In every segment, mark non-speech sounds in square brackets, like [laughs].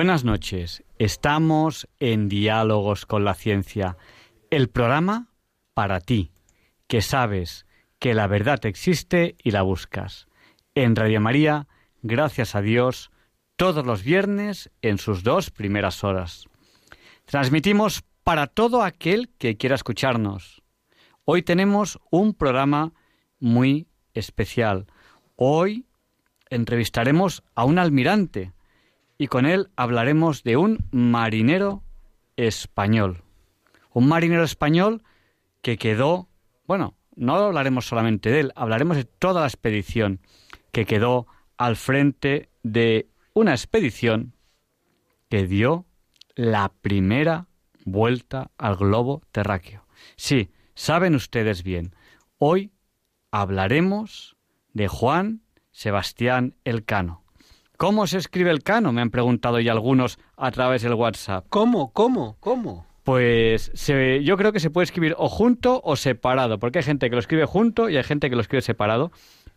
Buenas noches. Estamos en Diálogos con la Ciencia, el programa para ti, que sabes que la verdad existe y la buscas. En Radio María, gracias a Dios, todos los viernes en sus dos primeras horas. Transmitimos para todo aquel que quiera escucharnos. Hoy tenemos un programa muy especial. Hoy entrevistaremos a un almirante y con él hablaremos de un marinero español. Un marinero español que quedó, bueno, no hablaremos solamente de él, hablaremos de toda la expedición que quedó al frente de una expedición que dio la primera vuelta al globo terráqueo. Sí, saben ustedes bien, hoy hablaremos de Juan Sebastián Elcano. ¿Cómo se escribe el cano? Me han preguntado ya algunos a través del WhatsApp. ¿Cómo? ¿Cómo? ¿Cómo? Pues yo creo que se puede escribir o junto o separado, porque hay gente que lo escribe junto y hay gente que lo escribe separado.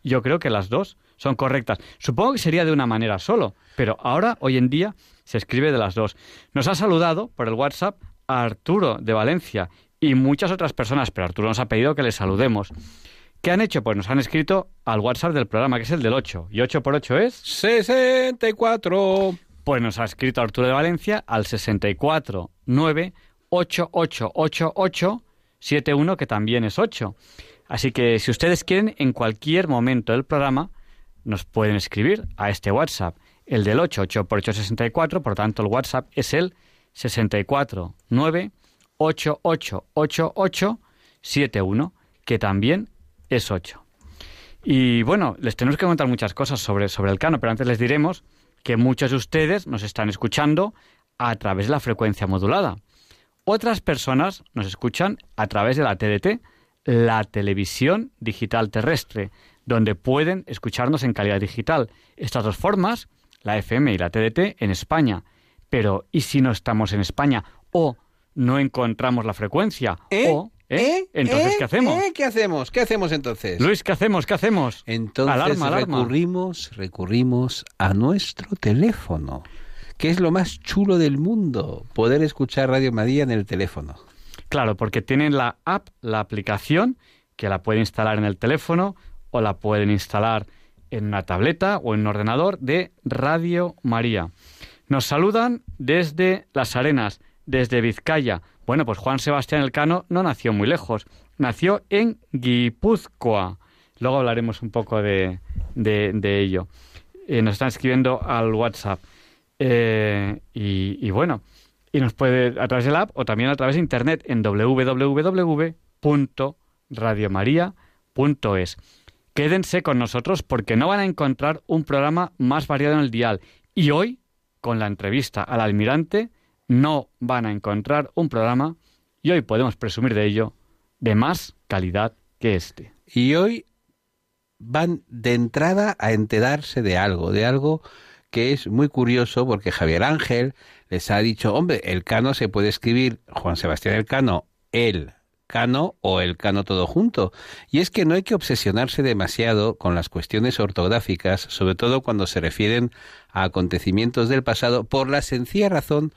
Yo creo que las dos son correctas. Supongo que sería de una manera solo, pero ahora, hoy en día, se escribe de las dos. Nos ha saludado por el WhatsApp a Arturo de Valencia y muchas otras personas, pero Arturo nos ha pedido que le saludemos. ¿Qué han hecho? Pues nos han escrito al WhatsApp del programa, que es el del 8. ¿Y 8 por 8 es? 64. Pues nos ha escrito Arturo de Valencia al 64 9 71, que también es 8. Así que si ustedes quieren, en cualquier momento del programa, nos pueden escribir a este WhatsApp, el del 8, 8 por 8, 64. Por tanto, el WhatsApp es el 64 9 71, que también es 8. Y bueno, les tenemos que contar muchas cosas sobre, sobre el cano, pero antes les diremos que muchos de ustedes nos están escuchando a través de la frecuencia modulada. Otras personas nos escuchan a través de la TDT, la televisión digital terrestre, donde pueden escucharnos en calidad digital. Estas dos formas, la FM y la TDT, en España. Pero, ¿y si no estamos en España? O no encontramos la frecuencia. ¿Eh? O ¿Eh? Entonces, ¿qué hacemos? ¿Eh? ¿Qué hacemos? ¿Qué hacemos entonces? Luis, ¿qué hacemos? ¿Qué hacemos? Entonces alarma, alarma. recurrimos, recurrimos a nuestro teléfono, que es lo más chulo del mundo, poder escuchar Radio María en el teléfono. Claro, porque tienen la app, la aplicación, que la pueden instalar en el teléfono o la pueden instalar en una tableta o en un ordenador de Radio María. Nos saludan desde Las Arenas, desde Vizcaya. Bueno, pues Juan Sebastián Elcano no nació muy lejos, nació en Guipúzcoa. Luego hablaremos un poco de, de, ello. Eh, nos están escribiendo al WhatsApp. Eh, y, bueno, y nos puede a través del app o también a través de internet en www.radiomaria.es. Quédense con nosotros porque no van a encontrar un programa más variado en el dial. Y hoy, con la entrevista al almirante, no van a encontrar un programa, y hoy podemos presumir de ello, de más calidad que este. Y hoy van de entrada a enterarse de algo, de algo que es muy curioso porque Javier Ángel les ha dicho, hombre, el cano se puede escribir Juan Sebastián el Cano, el cano o el cano todo junto. Y es que no hay que obsesionarse demasiado con las cuestiones ortográficas, sobre todo cuando se refieren a acontecimientos del pasado, por la sencilla razón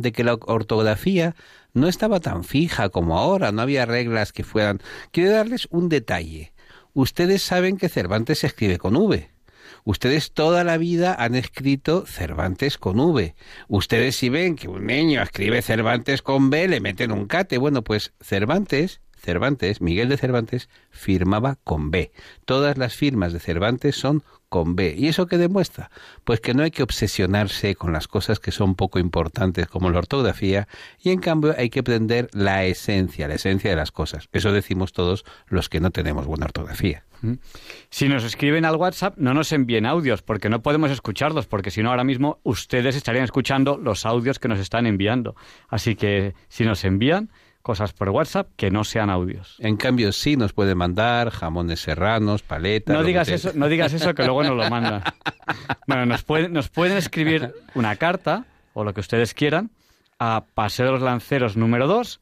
de que la ortografía no estaba tan fija como ahora, no había reglas que fueran. Quiero darles un detalle. Ustedes saben que Cervantes escribe con V. Ustedes toda la vida han escrito Cervantes con V. Ustedes si ven que un niño escribe Cervantes con B, le meten un cate. Bueno, pues Cervantes, Cervantes, Miguel de Cervantes, firmaba con B. Todas las firmas de Cervantes son con B. ¿Y eso qué demuestra? Pues que no hay que obsesionarse con las cosas que son poco importantes como la ortografía y en cambio hay que aprender la esencia, la esencia de las cosas. Eso decimos todos los que no tenemos buena ortografía. Si nos escriben al WhatsApp, no nos envíen audios, porque no podemos escucharlos, porque si no, ahora mismo ustedes estarían escuchando los audios que nos están enviando. Así que si nos envían, cosas por WhatsApp que no sean audios. En cambio, sí nos puede mandar jamones serranos, paletas. No digas eso, no digas eso que luego nos lo mandan. Bueno, nos pueden, nos pueden escribir una carta o lo que ustedes quieran a Paseo de los Lanceros número 2,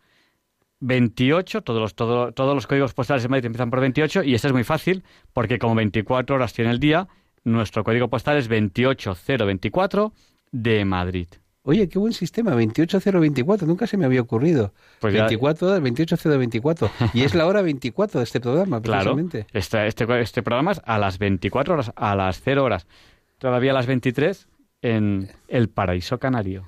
28, todos los, todos los códigos postales de Madrid empiezan por 28 y este es muy fácil porque como 24 horas tiene el día, nuestro código postal es 28024 de Madrid. Oye, qué buen sistema, 28024, nunca se me había ocurrido. Pues 24 horas, 28024. Y es la hora 24 de este programa, precisamente. Claro, este, este, este programa es a las 24 horas, a las 0 horas. Todavía a las 23 en el Paraíso Canario.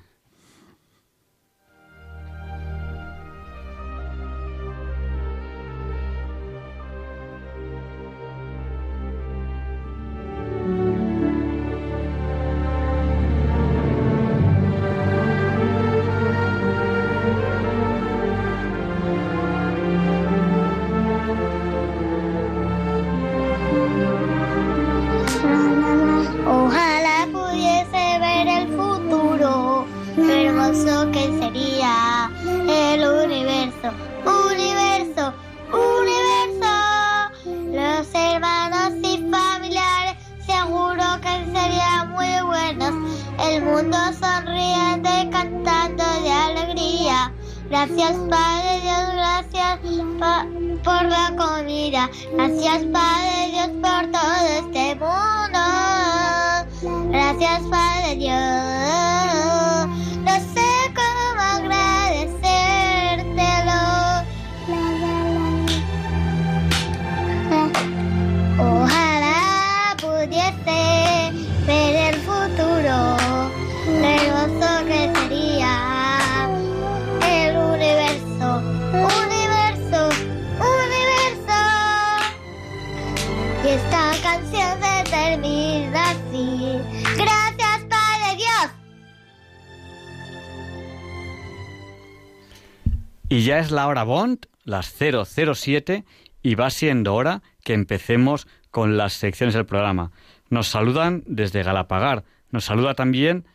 Es la hora Bond, las 007, y va siendo hora que empecemos con las secciones del programa. Nos saludan desde Galapagar, nos saluda también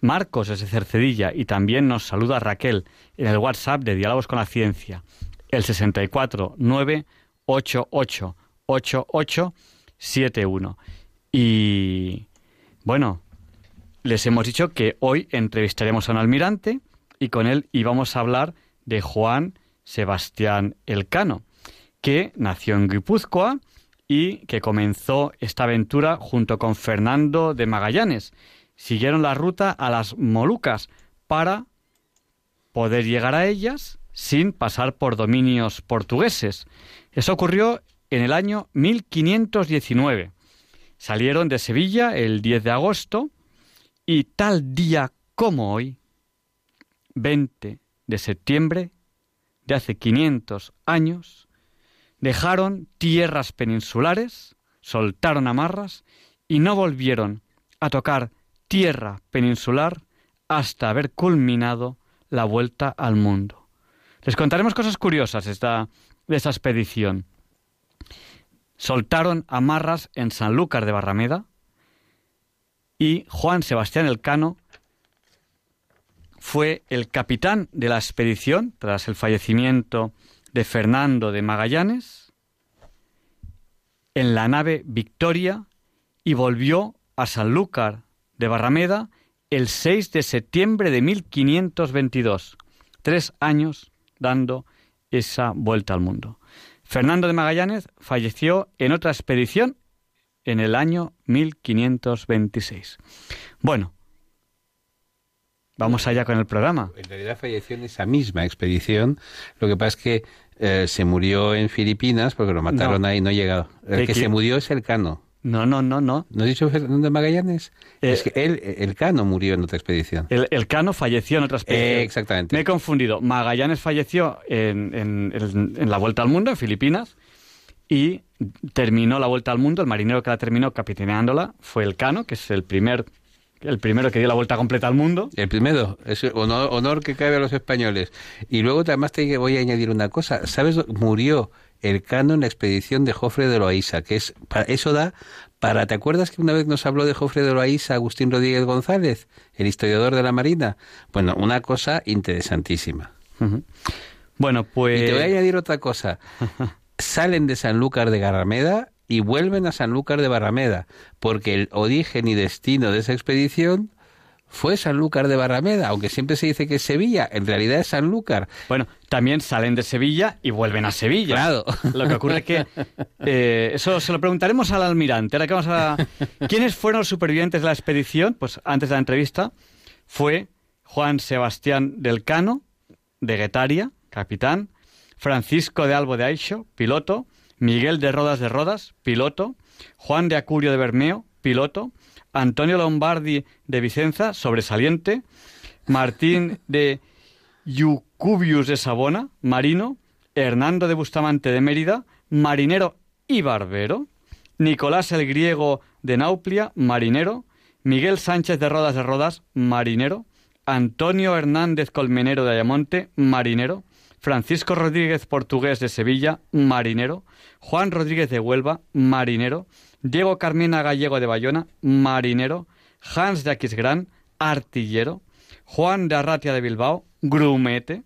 Marcos desde Cercedilla y también nos saluda Raquel en el WhatsApp de Diálogos con la Ciencia, el 64 Y bueno, les hemos dicho que hoy entrevistaremos a un almirante y con él íbamos a hablar de Juan Sebastián Elcano, que nació en Guipúzcoa y que comenzó esta aventura junto con Fernando de Magallanes. Siguieron la ruta a las Molucas para poder llegar a ellas sin pasar por dominios portugueses. Eso ocurrió en el año 1519. Salieron de Sevilla el 10 de agosto y tal día como hoy, 20 de septiembre de hace 500 años, dejaron tierras peninsulares, soltaron amarras y no volvieron a tocar tierra peninsular hasta haber culminado la vuelta al mundo. Les contaremos cosas curiosas esta, de esta expedición. Soltaron amarras en Sanlúcar de Barrameda y Juan Sebastián Elcano fue el capitán de la expedición tras el fallecimiento de Fernando de Magallanes en la nave Victoria y volvió a Sanlúcar de Barrameda el 6 de septiembre de 1522, tres años dando esa vuelta al mundo. Fernando de Magallanes falleció en otra expedición en el año 1526. Bueno, Vamos allá con el programa. En realidad falleció en esa misma expedición. Lo que pasa es que eh, se murió en Filipinas porque lo mataron ahí y no ha llegado. El que se murió es el Cano. No, no, no, no. ¿No has dicho Fernando Magallanes? Eh, es que él, el Cano murió en otra expedición. El, el Cano falleció en otra expedición. Eh, exactamente. Me he confundido. Magallanes falleció en, en- en- en la Vuelta al Mundo, en Filipinas, y terminó la Vuelta al Mundo. El marinero que la terminó capitaneándola fue el Cano, que es el primer el primero que dio la vuelta completa al mundo. El primero, es honor, honor que cabe a los españoles. Y luego además te voy a añadir una cosa. ¿Sabes? Murió el Cano en la expedición de Jofre de Loaiza, que es eso da para... ¿Te acuerdas que una vez nos habló de Jofre de Loaiza Agustín Rodríguez González, el historiador de la Marina? Bueno, una cosa interesantísima. Bueno, pues... Y te voy a añadir otra cosa. [laughs] Salen de Sanlúcar de Garrameda y vuelven a Sanlúcar de Barrameda, porque el origen y destino de esa expedición fue Sanlúcar de Barrameda, aunque siempre se dice que es Sevilla, en realidad es Sanlúcar. Bueno, también salen de Sevilla y vuelven a Sevilla. Claro. Lo que ocurre es que eh, eso se lo preguntaremos al almirante. Ahora que vamos a... ¿Quiénes fueron los supervivientes de la expedición? Pues antes de la entrevista fue Juan Sebastián del Cano, de Guetaria, capitán, Francisco de Albo de Aixo, piloto, Miguel de Rodas de Rodas, piloto, Juan de Acurio de Bermeo, piloto, Antonio Lombardi de Vicenza, sobresaliente, Martín de Yucubius de Sabona, marino, Hernando de Bustamante de Mérida, marinero y barbero, Nicolás el Griego de Nauplia, marinero, Miguel Sánchez de Rodas de Rodas, marinero, Antonio Hernández Colmenero de Ayamonte, marinero, Francisco Rodríguez Portugués de Sevilla, marinero, Juan Rodríguez de Huelva, marinero, Diego Carmena Gallego de Bayona, marinero, Hans de Aquisgrán, artillero, Juan de Arratia de Bilbao, grumete,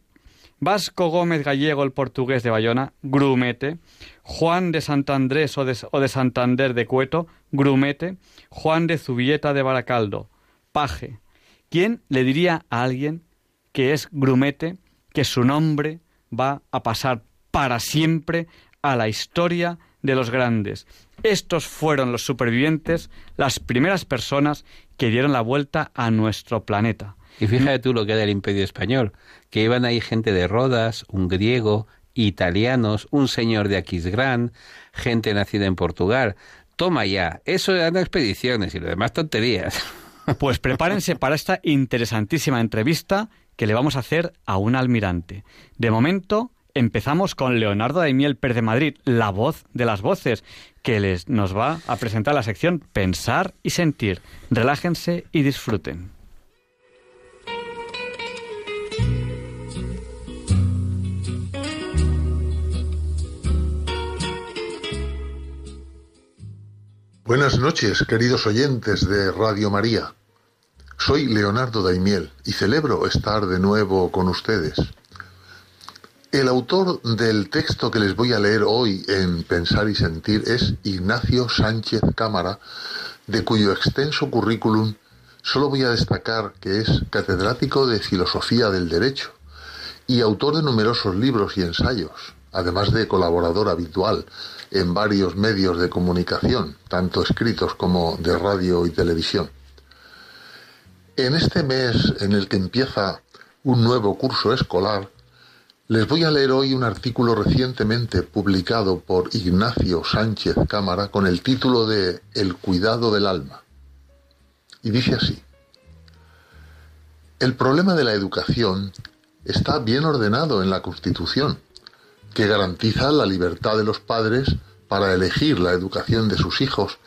Vasco Gómez Gallego, el portugués de Bayona, grumete, Juan de Santandrés o de, o de Santander de Cueto, grumete, Juan de Zubieta de Baracaldo, paje. ¿Quién le diría a alguien que es grumete, que su nombre va a pasar para siempre a la historia de los grandes? Estos fueron los supervivientes, las primeras personas que dieron la vuelta a nuestro planeta. Y fíjate tú lo que era el imperio español, que iban ahí gente de Rodas, un griego, italianos, un señor de Aquisgrán, gente nacida en Portugal. Toma ya, eso eran expediciones y lo demás tonterías. Pues prepárense para esta interesantísima entrevista que le vamos a hacer a un almirante. De momento, empezamos con Leonardo Daimiel Pérez de Madrid, la voz de las voces, que les, nos va a presentar la sección Pensar y Sentir. Relájense y disfruten. Buenas noches, queridos oyentes de Radio María. Soy Leonardo Daimiel y celebro estar de nuevo con ustedes. El autor del texto que les voy a leer hoy en Pensar y Sentir es Ignacio Sánchez Cámara, de cuyo extenso currículum solo voy a destacar que es catedrático de Filosofía del Derecho y autor de numerosos libros y ensayos, además de colaborador habitual en varios medios de comunicación, tanto escritos como de radio y televisión. En este mes en el que empieza un nuevo curso escolar, les voy a leer hoy un artículo recientemente publicado por Ignacio Sánchez Cámara con el título de El cuidado del alma. Y dice así, el problema de la educación está bien ordenado en la Constitución, que garantiza la libertad de los padres para elegir la educación de sus hijos,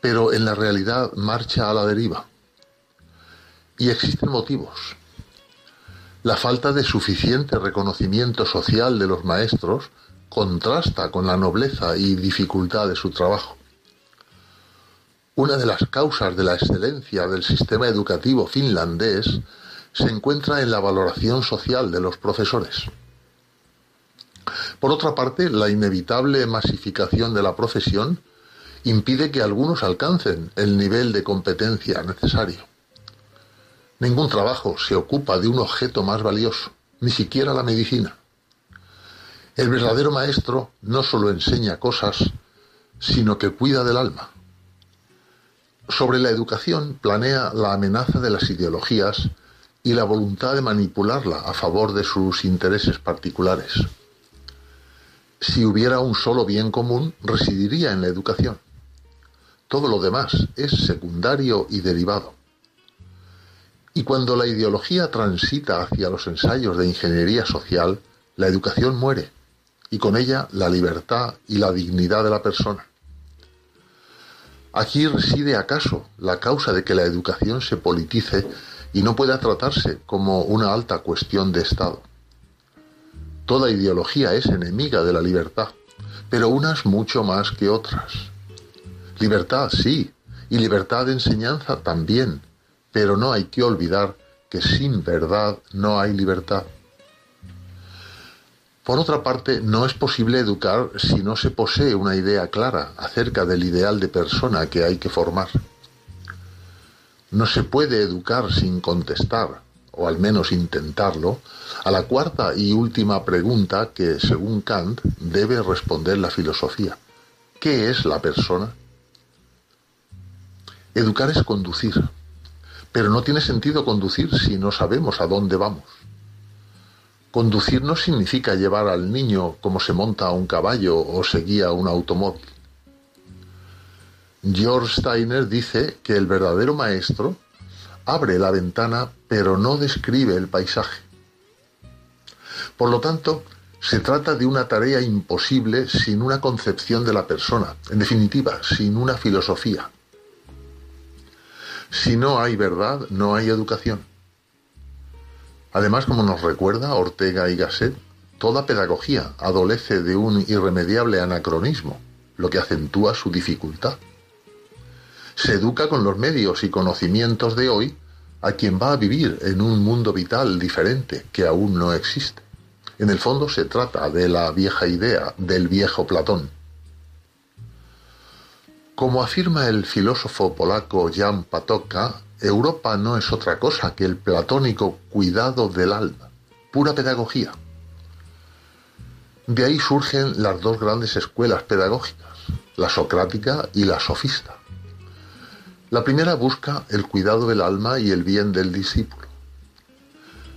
pero en la realidad marcha a la deriva. Y existen motivos. La falta de suficiente reconocimiento social de los maestros contrasta con la nobleza y dificultad de su trabajo. Una de las causas de la excelencia del sistema educativo finlandés se encuentra en la valoración social de los profesores. Por otra parte, la inevitable masificación de la profesión impide que algunos alcancen el nivel de competencia necesario. Ningún trabajo se ocupa de un objeto más valioso, ni siquiera la medicina. El verdadero maestro no solo enseña cosas, sino que cuida del alma. Sobre la educación planea la amenaza de las ideologías y la voluntad de manipularla a favor de sus intereses particulares. Si hubiera un solo bien común, residiría en la educación. Todo lo demás es secundario y derivado. Y cuando la ideología transita hacia los ensayos de ingeniería social, la educación muere, y con ella la libertad y la dignidad de la persona. Aquí reside acaso la causa de que la educación se politice y no pueda tratarse como una alta cuestión de Estado. Toda ideología es enemiga de la libertad, pero unas mucho más que otras. Libertad sí, y libertad de enseñanza también, pero no hay que olvidar que sin verdad no hay libertad. Por otra parte, no es posible educar si no se posee una idea clara acerca del ideal de persona que hay que formar. No se puede educar sin contestar, o al menos intentarlo, a la cuarta y última pregunta que, según Kant, debe responder la filosofía. ¿Qué es la persona? Educar es conducir, pero no tiene sentido conducir si no sabemos a dónde vamos. Conducir no significa llevar al niño como se monta a un caballo o se guía un automóvil. George Steiner dice que el verdadero maestro abre la ventana pero no describe el paisaje. Por lo tanto, se trata de una tarea imposible sin una concepción de la persona, en definitiva, sin una filosofía. Si no hay verdad, no hay educación. Además, como nos recuerda Ortega y Gasset, toda pedagogía adolece de un irremediable anacronismo, lo que acentúa su dificultad. Se educa con los medios y conocimientos de hoy a quien va a vivir en un mundo vital diferente que aún no existe. En el fondo se trata de la vieja idea del viejo Platón. Como afirma el filósofo polaco Jan Patoka, Europa no es otra cosa que el platónico cuidado del alma, pura pedagogía. De ahí surgen las dos grandes escuelas pedagógicas, la socrática y la sofista. La primera busca el cuidado del alma y el bien del discípulo.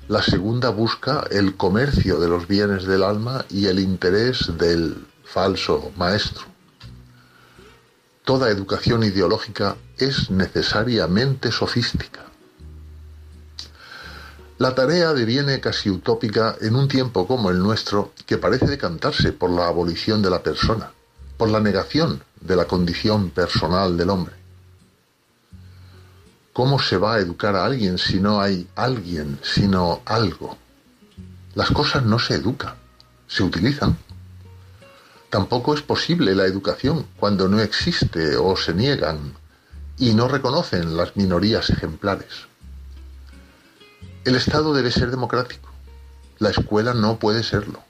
La segunda busca el comercio de los bienes del alma y el interés del falso maestro toda educación ideológica es necesariamente sofística. La tarea deviene casi utópica en un tiempo como el nuestro que parece decantarse por la abolición de la persona, por la negación de la condición personal del hombre. ¿Cómo se va a educar a alguien si no hay alguien, sino algo? Las cosas no se educan, se utilizan. Tampoco es posible la educación cuando no existe o se niegan y no reconocen las minorías ejemplares. El Estado debe ser democrático. La escuela no puede serlo.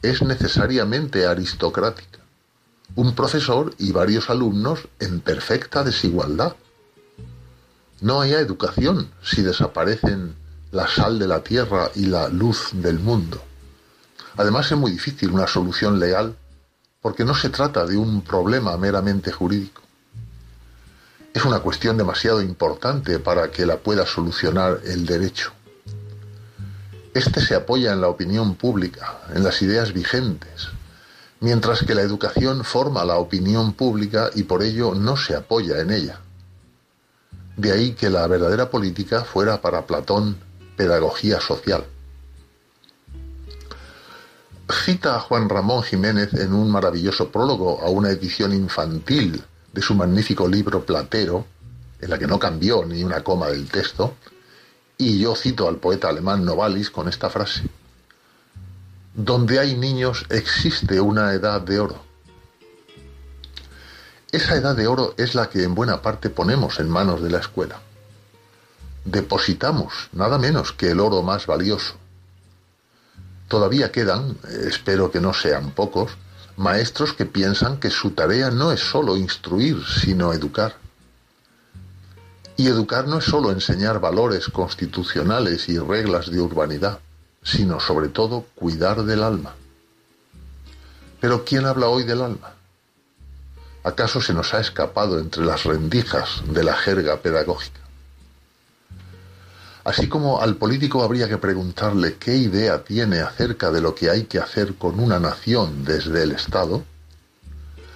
Es necesariamente aristocrática. Un profesor y varios alumnos en perfecta desigualdad. No hay educación si desaparecen la sal de la tierra y la luz del mundo. Además es muy difícil una solución legal porque no se trata de un problema meramente jurídico. Es una cuestión demasiado importante para que la pueda solucionar el derecho. Este se apoya en la opinión pública, en las ideas vigentes, mientras que la educación forma la opinión pública y por ello no se apoya en ella. De ahí que la verdadera política fuera para Platón pedagogía social. Cita a Juan Ramón Jiménez en un maravilloso prólogo a una edición infantil de su magnífico libro Platero, en la que no cambió ni una coma del texto, y yo cito al poeta alemán Novalis con esta frase. Donde hay niños existe una edad de oro. Esa edad de oro es la que en buena parte ponemos en manos de la escuela. Depositamos nada menos que el oro más valioso, Todavía quedan, espero que no sean pocos, maestros que piensan que su tarea no es solo instruir, sino educar. Y educar no es solo enseñar valores constitucionales y reglas de urbanidad, sino sobre todo cuidar del alma. Pero ¿quién habla hoy del alma? ¿Acaso se nos ha escapado entre las rendijas de la jerga pedagógica? Así como al político habría que preguntarle qué idea tiene acerca de lo que hay que hacer con una nación desde el Estado,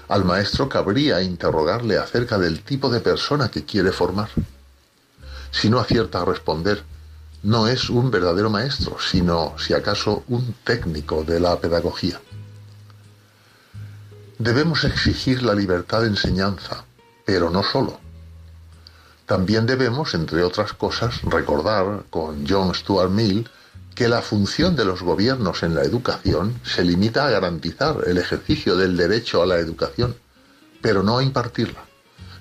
Al maestro cabría interrogarle acerca del tipo de persona que quiere formar. Si no acierta a responder, no es un verdadero maestro, sino, si acaso, un técnico de la pedagogía. Debemos exigir la libertad de enseñanza, pero no solo. También debemos, entre otras cosas, recordar con John Stuart Mill que la función de los gobiernos en la educación se limita a garantizar el ejercicio del derecho a la educación, pero no a impartirla,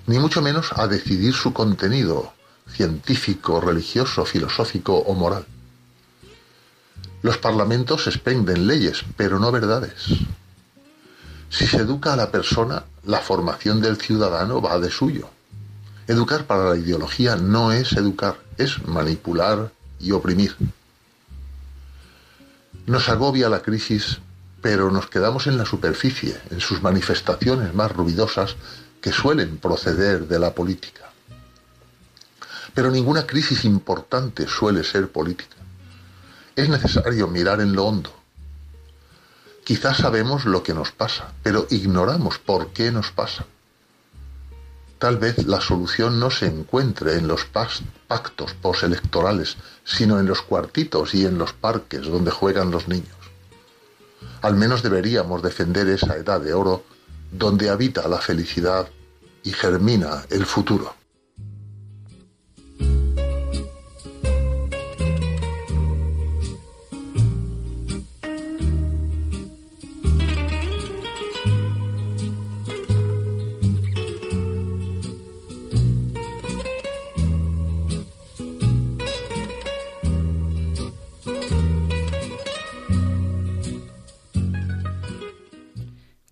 ni mucho menos a decidir su contenido científico, religioso, filosófico o moral. Los parlamentos expenden leyes, pero no verdades. Si se educa a la persona, la formación del ciudadano va de suyo. Educar para la ideología no es educar, es manipular y oprimir. Nos agobia la crisis, pero nos quedamos en la superficie, en sus manifestaciones más ruidosas que suelen proceder de la política. Pero ninguna crisis importante suele ser política. Es necesario mirar en lo hondo. Quizás sabemos lo que nos pasa, pero ignoramos por qué nos pasa. Tal vez la solución no se encuentre en los pactos postelectorales, sino en los cuartitos y en los parques donde juegan los niños. Al menos deberíamos defender esa edad de oro donde habita la felicidad y germina el futuro.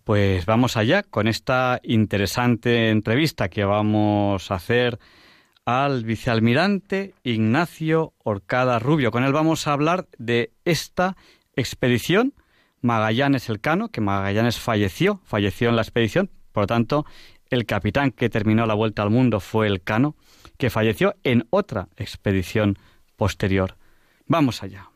Pues vamos allá con esta interesante entrevista que vamos a hacer al vicealmirante Ignacio Orcada Rubio. Con él vamos a hablar de esta expedición Magallanes Elcano, que Magallanes falleció, falleció en la expedición, por lo tanto, el capitán que terminó la vuelta al mundo fue Elcano, que falleció en otra expedición posterior. Vamos allá.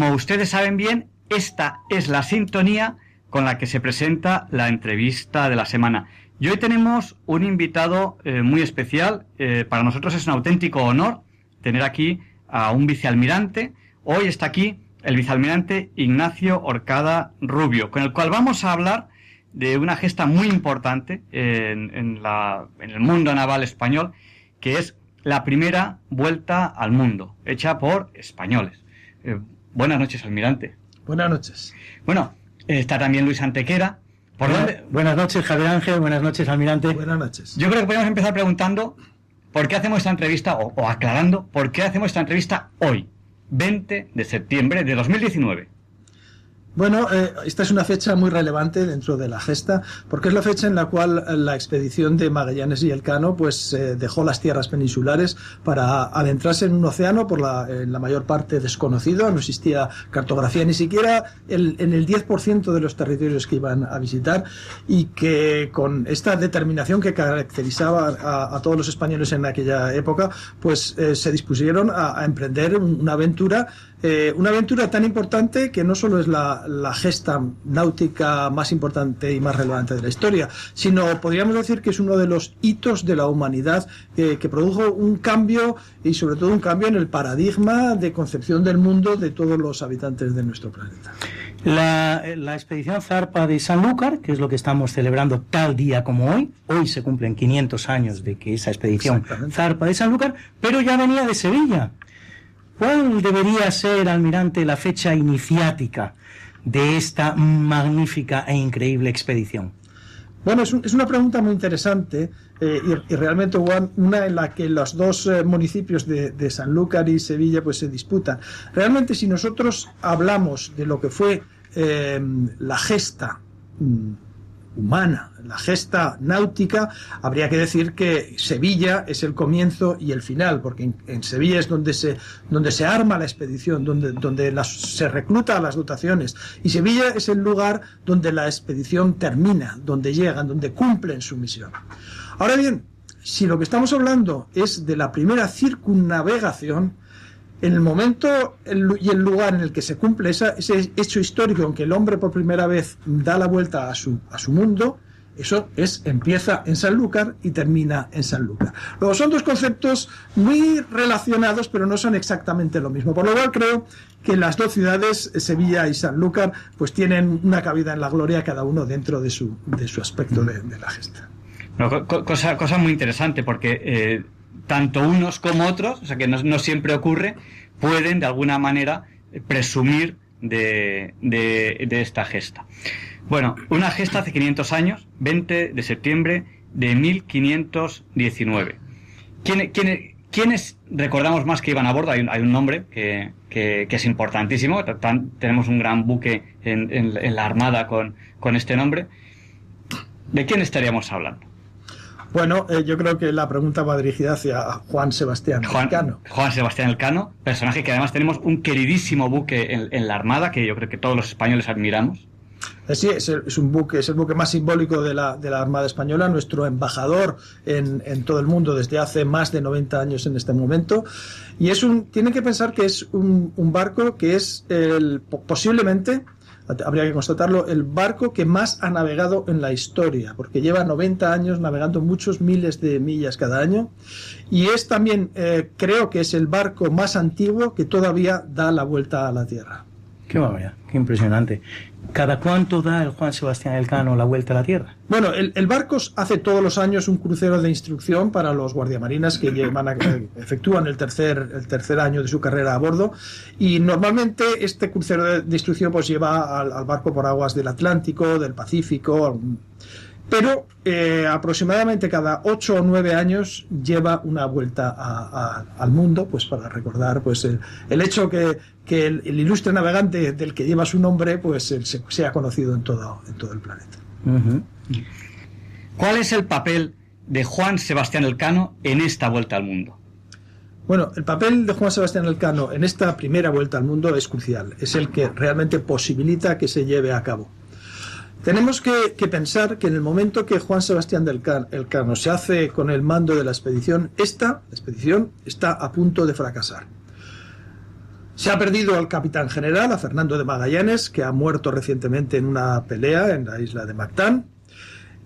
Como ustedes saben bien, esta es la sintonía con la que se presenta la entrevista de la semana. Y hoy tenemos un invitado eh, muy especial. Eh, para nosotros es un auténtico honor tener aquí a un vicealmirante. Hoy está aquí el vicealmirante Ignacio Orcada Rubio, con el cual vamos a hablar de una gesta muy importante en, el mundo naval español, que es la primera vuelta al mundo, hecha por españoles. Eh, Buenas noches, almirante. Buenas noches. Bueno, está también Luis Antequera. ¿Por dónde? Buenas noches, Javier Ángel. Buenas noches, almirante. Buenas noches. Yo creo que podemos empezar preguntando por qué hacemos esta entrevista, o, aclarando por qué hacemos esta entrevista hoy, 20 de septiembre de 2019. Bueno, eh, esta es una fecha muy relevante dentro de la gesta, porque es la fecha en la cual la expedición de Magallanes y Elcano pues eh, dejó las tierras peninsulares para adentrarse en un océano por la, en la mayor parte desconocido, no existía cartografía ni siquiera en el 10% de los territorios que iban a visitar y que con esta determinación que caracterizaba a, todos los españoles en aquella época, pues eh, se dispusieron a emprender una aventura eh, una aventura tan importante que no solo es la, gesta náutica más importante y más relevante de la historia, sino podríamos decir que es uno de los hitos de la humanidad que produjo un cambio y sobre todo un cambio en el paradigma de concepción del mundo de todos los habitantes de nuestro planeta. La, la, expedición Zarpa de Sanlúcar, que es lo que estamos celebrando tal día como hoy, hoy se cumplen 500 años de que esa expedición Zarpa de Sanlúcar, pero ya venía de Sevilla. ¿Cuál debería ser, almirante, la fecha iniciática de esta magnífica e increíble expedición? Bueno, es, una pregunta muy interesante eh, y, realmente una en la que los dos eh, municipios de, de, Sanlúcar y Sevilla pues se disputan. Realmente si nosotros hablamos de lo que fue eh, la gesta mm, humana, la gesta náutica, habría que decir que Sevilla es el comienzo y el final, porque en, Sevilla es donde se, donde se arma la expedición, donde, donde se recluta las dotaciones, y Sevilla es el lugar donde la expedición termina, donde llegan, donde cumplen su misión. Ahora bien, si lo que estamos hablando es de la primera circunnavegación, en el momento y el lugar en el que se cumple ese hecho histórico en que el hombre por primera vez da la vuelta a su, mundo, eso es, empieza en Sanlúcar y termina en Sanlúcar. Luego son dos conceptos muy relacionados, pero no son exactamente lo mismo. Por lo cual creo que las dos ciudades, Sevilla y Sanlúcar, pues tienen una cabida en la gloria cada uno dentro de su, de su aspecto de, la gesta. cosa, cosa muy interesante, porque eh, tanto unos como otros, o sea que no, siempre ocurre, pueden de alguna manera presumir de, esta gesta. Bueno, una gesta hace 500 años, 20 de septiembre de 1519. ¿Quiénes recordamos más que iban a bordo? Hay un, nombre que, es importantísimo. tenemos un gran buque en, la Armada con este nombre. ¿De quién estaríamos hablando? Bueno, eh, yo creo que la pregunta va dirigida hacia Juan Sebastián Elcano. Juan Sebastián Elcano, personaje que además tenemos un queridísimo buque en, la Armada, que yo creo que todos los españoles admiramos. Eh, sí, es, un buque, es el buque más simbólico de la, de la Armada Española, nuestro embajador en, en, todo el mundo desde hace más de 90 años en este momento. Y es un, tienen que pensar que es un, un barco que es el, posiblemente habría que constatarlo, el barco que más ha navegado en la historia, porque lleva 90 años navegando muchos miles de millas cada año. Y es también, eh, creo que es el barco más antiguo que todavía da la vuelta a la Tierra. Qué barbaridad, qué impresionante. ¿Cada cuánto da el Juan Sebastián Elcano la vuelta a la Tierra? Bueno, el, el barco hace todos los años un crucero de instrucción para los guardiamarinas que llevan efectúan el tercer, el tercer año de su carrera a bordo y normalmente este crucero de, instrucción pues lleva al, al, barco por aguas del Atlántico, del Pacífico, pero eh, aproximadamente cada ocho o nueve años lleva una vuelta al mundo, pues para recordar pues el, hecho que, el, ilustre navegante del que lleva su nombre pues se, sea conocido en todo, en todo el planeta. ¿Cuál es el papel de Juan Sebastián Elcano en esta vuelta al mundo? Bueno, el papel de Juan Sebastián Elcano en esta primera vuelta al mundo es crucial, es el que realmente posibilita que se lleve a cabo. Tenemos que, pensar que en el momento que Juan Sebastián del Elcano se hace con el mando de la expedición, esta expedición está a punto de fracasar. Se ha perdido al capitán general, a Fernando de Magallanes, que ha muerto recientemente en una pelea en la isla de Mactán.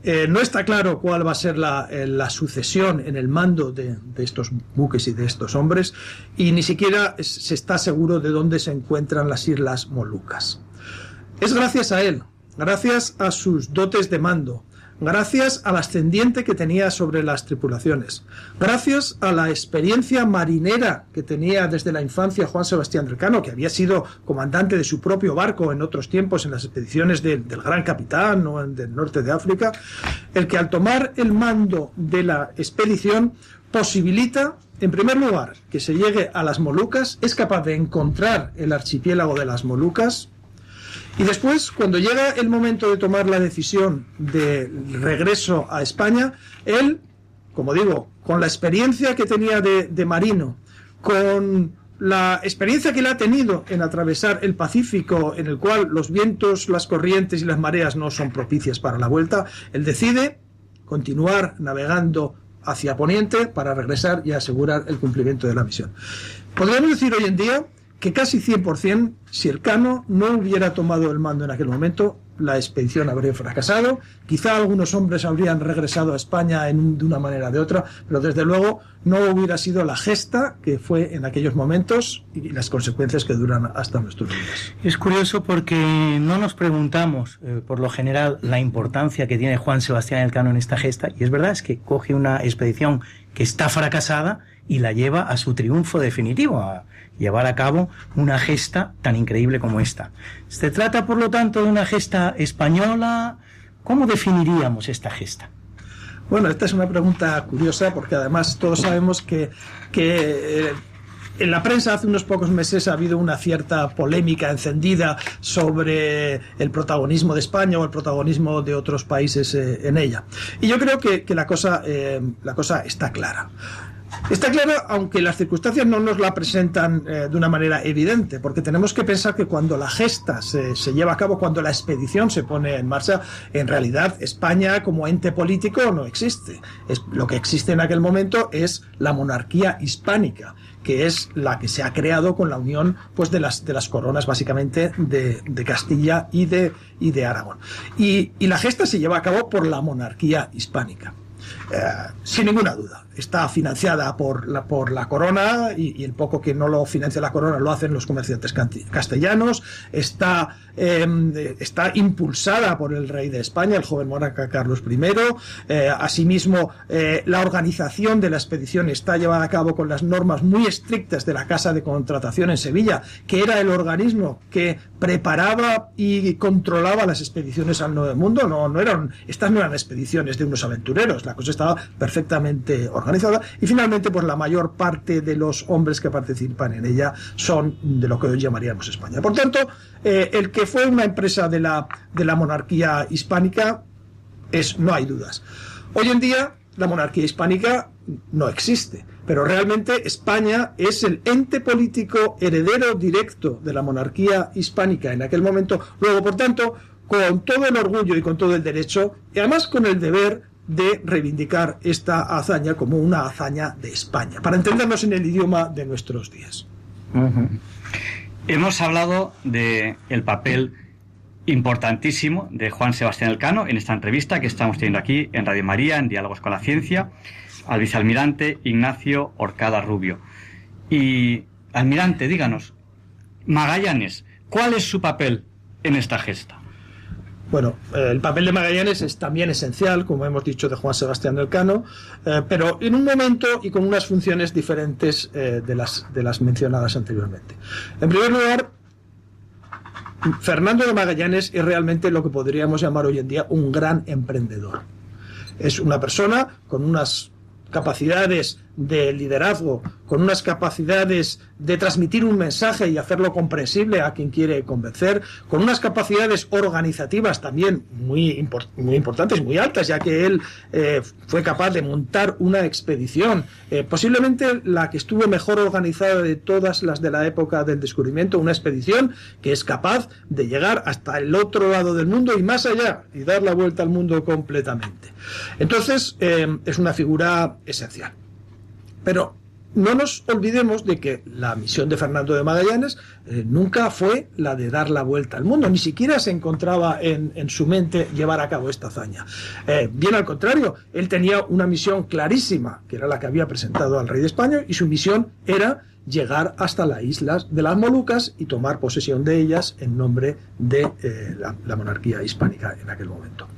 Eh, no está claro cuál va a ser la, eh, sucesión en el mando de, estos buques y de estos hombres, y ni siquiera se está seguro de dónde se encuentran las Islas Molucas. Es gracias a él, gracias a sus dotes de mando, gracias al ascendiente que tenía sobre las tripulaciones, gracias a la experiencia marinera que tenía desde la infancia Juan Sebastián Recano, que había sido comandante de su propio barco en otros tiempos en las expediciones del Gran Capitán o en, del norte de África, el que al tomar el mando de la expedición posibilita, en primer lugar, que se llegue a las Molucas, es capaz de encontrar el archipiélago de las Molucas, y después, cuando llega el momento de tomar la decisión de regreso a España, él, como digo, con la experiencia que tenía de, marino, con la experiencia que él ha tenido en atravesar el Pacífico, en el cual los vientos, las corrientes y las mareas no son propicias para la vuelta, él decide continuar navegando hacia Poniente para regresar y asegurar el cumplimiento de la misión. Podríamos decir hoy en día que casi 100%, si el Cano no hubiera tomado el mando en aquel momento, la expedición habría fracasado. Quizá algunos hombres habrían regresado a España en, de una manera o de otra, pero desde luego no hubiera sido la gesta que fue en aquellos momentos y las consecuencias que duran hasta nuestros días. Es curioso porque no nos preguntamos, eh, por lo general, la importancia que tiene Juan Sebastián Elcano en esta gesta, y es verdad, es que coge una expedición que está fracasada y la lleva a su triunfo definitivo, llevar a cabo una gesta tan increíble como esta. Se trata, por lo tanto, de una gesta española, ¿Cómo definiríamos esta gesta? Bueno, esta es una pregunta curiosa porque además todos sabemos que, eh, en la prensa hace unos pocos meses ha habido una cierta polémica encendida sobre el protagonismo de España o el protagonismo de otros países eh, en ella. Y yo creo que, eh, la cosa está clara. Está claro, aunque las circunstancias no nos la presentan eh, de una manera evidente, porque tenemos que pensar que cuando la gesta se, lleva a cabo, cuando la expedición se pone en marcha, en realidad España como ente político no existe. Lo que existe en aquel momento es la monarquía hispánica que es la que se ha creado con la unión pues de las de las coronas básicamente de, Castilla y de y de Aragón y, y la gesta se lleva a cabo por la monarquía hispánica eh, sin ninguna duda. Está financiada por la, por la corona y, el poco que no lo financia la corona lo hacen los comerciantes castellanos. Está, em, está impulsada por el rey de España, el joven monarca Carlos I. Eh, asimismo, eh, la organización de la expedición está llevada a cabo con las normas muy estrictas de la Casa de Contratación en Sevilla, que era el organismo que preparaba y controlaba las expediciones al Nuevo Mundo. No, no eran, estas no eran expediciones de unos aventureros. La cosa estaba perfectamente organizada y finalmente pues la mayor parte de los hombres que participan en ella son de lo que hoy llamaríamos España. Por tanto, eh, el que fue una empresa de la, de la monarquía hispánica es, no hay dudas. Hoy en día la monarquía hispánica no existe, pero realmente España es el ente político heredero directo de la monarquía hispánica en aquel momento. Luego, por tanto, con todo el orgullo y con todo el derecho, y además con el deber de reivindicar esta hazaña como una hazaña de España, para entendernos en el idioma de nuestros días. Hemos hablado del el papel importantísimo de Juan Sebastián Elcano en esta entrevista que estamos teniendo aquí en Radio María, en Diálogos con la Ciencia, al vicealmirante Ignacio Orcada Rubio. Y, almirante, díganos, Magallanes, ¿cuál es su papel en esta gesta? Bueno, eh, el papel de Magallanes es también esencial, como hemos dicho de Juan Sebastián del Cano, eh, pero en un momento y con unas funciones diferentes eh, de, las, de las mencionadas anteriormente. En primer lugar, Fernando de Magallanes es realmente lo que podríamos llamar hoy en día un gran emprendedor. Es una persona con unas capacidades de liderazgo, con unas capacidades de transmitir un mensaje y hacerlo comprensible a quien quiere convencer, con unas capacidades organizativas también muy, muy importantes, muy altas, ya que él eh, fue capaz de montar una expedición, eh, posiblemente la que estuvo mejor organizada de todas las de la época del descubrimiento, una expedición que es capaz de llegar hasta el otro lado del mundo y más allá, y dar la vuelta al mundo completamente. Entonces, eh, es una figura esencial. Pero no nos olvidemos de que la misión de Fernando de Magallanes eh, nunca fue la de dar la vuelta al mundo, ni siquiera se encontraba en, su mente llevar a cabo esta hazaña. Eh, bien al contrario, él tenía una misión clarísima, que era la que había presentado al rey de España, y su misión era llegar hasta las islas de las Molucas y tomar posesión de ellas en nombre de eh, la, la monarquía hispánica en aquel momento.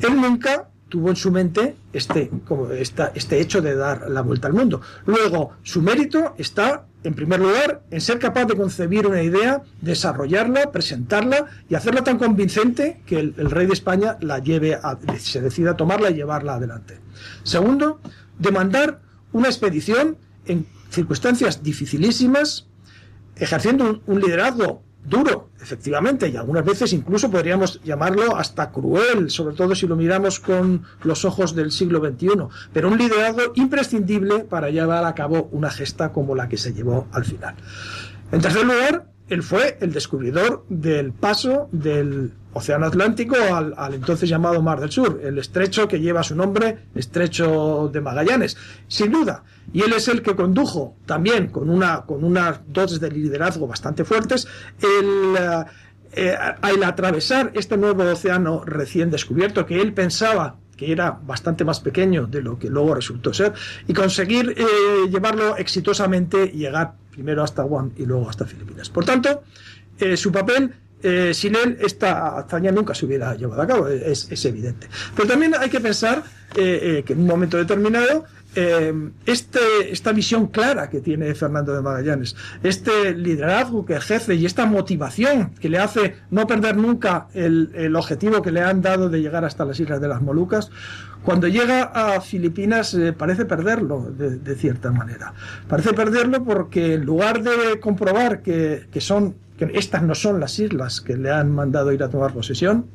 Él nunca tuvo en su mente este, como este hecho de dar la vuelta al mundo. Luego, su mérito está, en primer lugar, en ser capaz de concebir una idea, desarrollarla, presentarla y hacerla tan convincente que el, rey de España la lleve a, se decida a tomarla y llevarla adelante. Segundo, demandar una expedición en circunstancias dificilísimas, ejerciendo un liderazgo duro, efectivamente, y algunas veces incluso podríamos llamarlo hasta cruel, sobre todo si lo miramos con los ojos del siglo XXI, pero un liderazgo imprescindible para llevar a cabo una gesta como la que se llevó al final. En tercer lugar, él fue el descubridor del paso del Océano Atlántico al, entonces llamado Mar del Sur, el estrecho que lleva su nombre, estrecho de Magallanes, sin duda. Y él es el que condujo también con, una, con unas dotes de liderazgo bastante fuertes el, eh, eh, atravesar este nuevo océano recién descubierto que él pensaba que era bastante más pequeño de lo que luego resultó ser, y conseguir eh, llevarlo exitosamente y llegar primero hasta Guam y luego hasta Filipinas. Por tanto, su papel eh, sin él esta hazaña nunca se hubiera llevado a cabo, es, es evidente. Pero también hay que pensar eh, eh, que en un momento determinado este, esta visión clara que tiene Fernando de Magallanes, este liderazgo que ejerce y esta motivación que le hace no perder nunca el, objetivo que le han dado de llegar hasta las Islas de las Molucas, cuando llega a Filipinas parece perderlo de, cierta manera. Parece perderlo porque en lugar de comprobar que son estas no son las islas que le han mandado ir a tomar posesión.